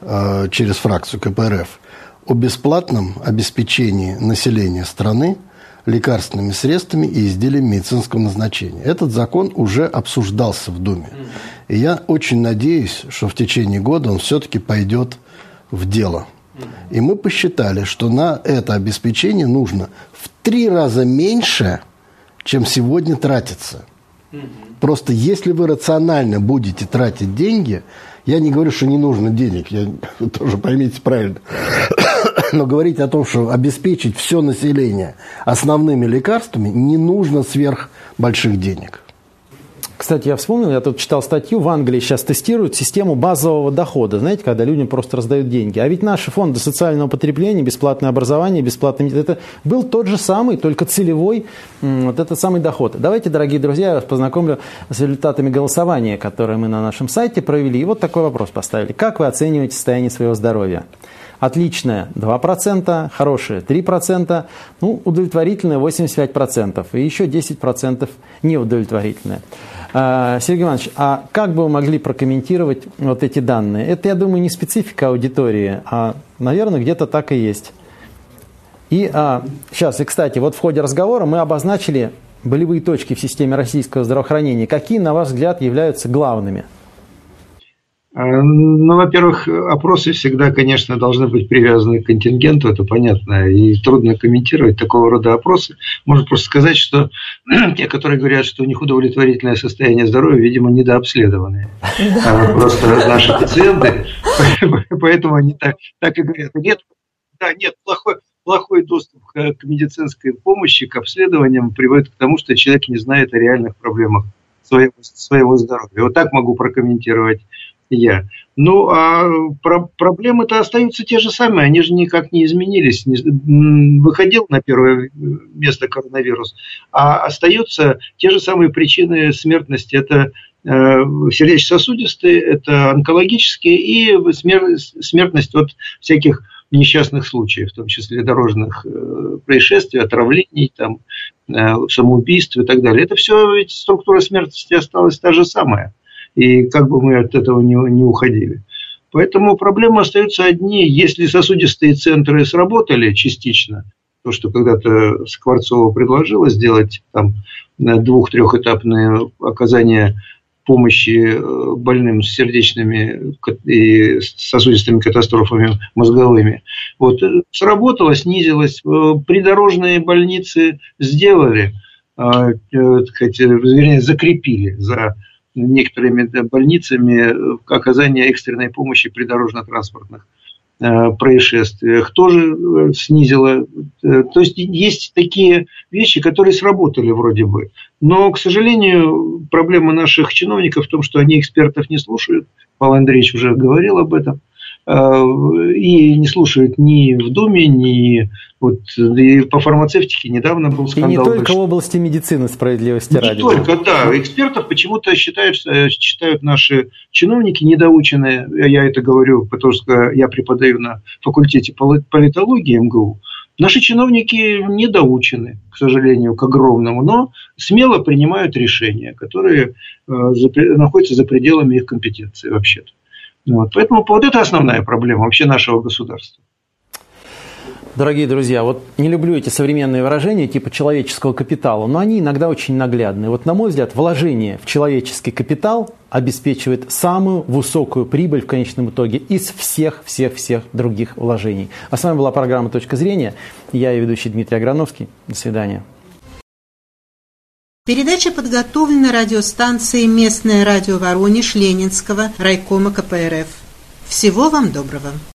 э, через фракцию КПРФ о бесплатном обеспечении населения страны лекарственными средствами и изделиями медицинского назначения. Этот закон уже обсуждался в Думе. И я очень надеюсь, что в течение года он все-таки пойдет в дело. И мы посчитали, что на это обеспечение нужно в три раза меньше, чем сегодня тратится. Просто если вы рационально будете тратить деньги, я не говорю, что не нужно денег, я *laughs* тоже поймите правильно, *coughs* но говорить о том, что обеспечить все население основными лекарствами, не нужно сверх больших денег. Кстати, я вспомнил, я тут читал статью, в Англии сейчас тестируют систему базового дохода, знаете, когда людям просто раздают деньги. А ведь наши фонды социального потребления, бесплатное образование, бесплатный мед- это был тот же самый, только целевой, вот этот самый доход. Давайте, дорогие друзья, я вас познакомлю с результатами голосования, которые мы на нашем сайте провели. И вот такой вопрос поставили. Как вы оцениваете состояние своего здоровья? Отличное 2%, хорошее 3%, ну, удовлетворительное 85%, и еще 10% неудовлетворительное. А, Сергей Иванович, а как бы вы могли прокомментировать вот эти данные? Это, я думаю, не специфика аудитории, а, наверное, где-то так и есть. И а, сейчас, и кстати, вот в ходе разговора мы обозначили болевые точки в системе российского здравоохранения. Какие, на ваш взгляд, являются главными? А, Ну, во-первых, опросы всегда, конечно, должны быть привязаны к контингенту, это понятно, и трудно комментировать такого рода опросы. Можно просто сказать, что *clears throat* те, которые говорят, что у них удовлетворительное состояние здоровья, видимо, недообследованные. А Просто наши пациенты, *laughs* поэтому они так, и говорят. Нет, да, нет, плохой, плохой доступ к медицинской помощи, к обследованиям приводит к тому, что человек не знает о реальных проблемах своего, своего здоровья. Вот так могу прокомментировать я. Ну, а про проблемы-то остаются те же самые, они же никак не изменились. Выходил на первое место коронавирус, а остаются те же самые причины смертности. Это э, сердечно-сосудистые, это онкологические и смертность от всяких несчастных случаев, в том числе дорожных э, происшествий, отравлений, там, э, самоубийств и так далее. Это все ведь структура смертности осталась та же самая и как бы мы от этого не, не уходили. Поэтому проблемы остаются одни. Если сосудистые центры сработали частично, то, что когда-то Скворцова предложила сделать там двух-трехэтапное оказание помощи э, больным с сердечными и сосудистыми катастрофами мозговыми. Вот, э, сработало, снизилось. Э, придорожные больницы сделали, вернее, закрепили за некоторыми больницами оказание экстренной помощи при дорожно-транспортных э, происшествиях тоже э, снизило. Э, то есть есть такие вещи, которые сработали вроде бы. Но, к сожалению, проблема наших чиновников в том, что они экспертов не слушают. Павел Андреевич уже говорил об этом. Э, и не слушают ни в Думе, ни вот и по фармацевтике недавно был скандал. И не только большой. в области медицины справедливости не ради. Не только, да. Экспертов почему-то считают, считают наши чиновники недоученные. Я это говорю, потому что я преподаю на факультете политологии МГУ. Наши чиновники недоучены, к сожалению, к огромному, но смело принимают решения, которые э, находятся за пределами их компетенции вообще-то. Вот. Поэтому вот это основная проблема вообще нашего государства. Дорогие друзья, вот не люблю эти современные выражения типа человеческого капитала, но они иногда очень наглядны. Вот на мой взгляд, вложение в человеческий капитал обеспечивает самую высокую прибыль в конечном итоге из всех-всех-всех других вложений. А с вами была программа «Точка зрения». Я и ведущий Дмитрий Аграновский. До свидания. Передача подготовлена радиостанцией «Местное радио Воронеж» Ленинского райкома КПРФ. Всего вам доброго!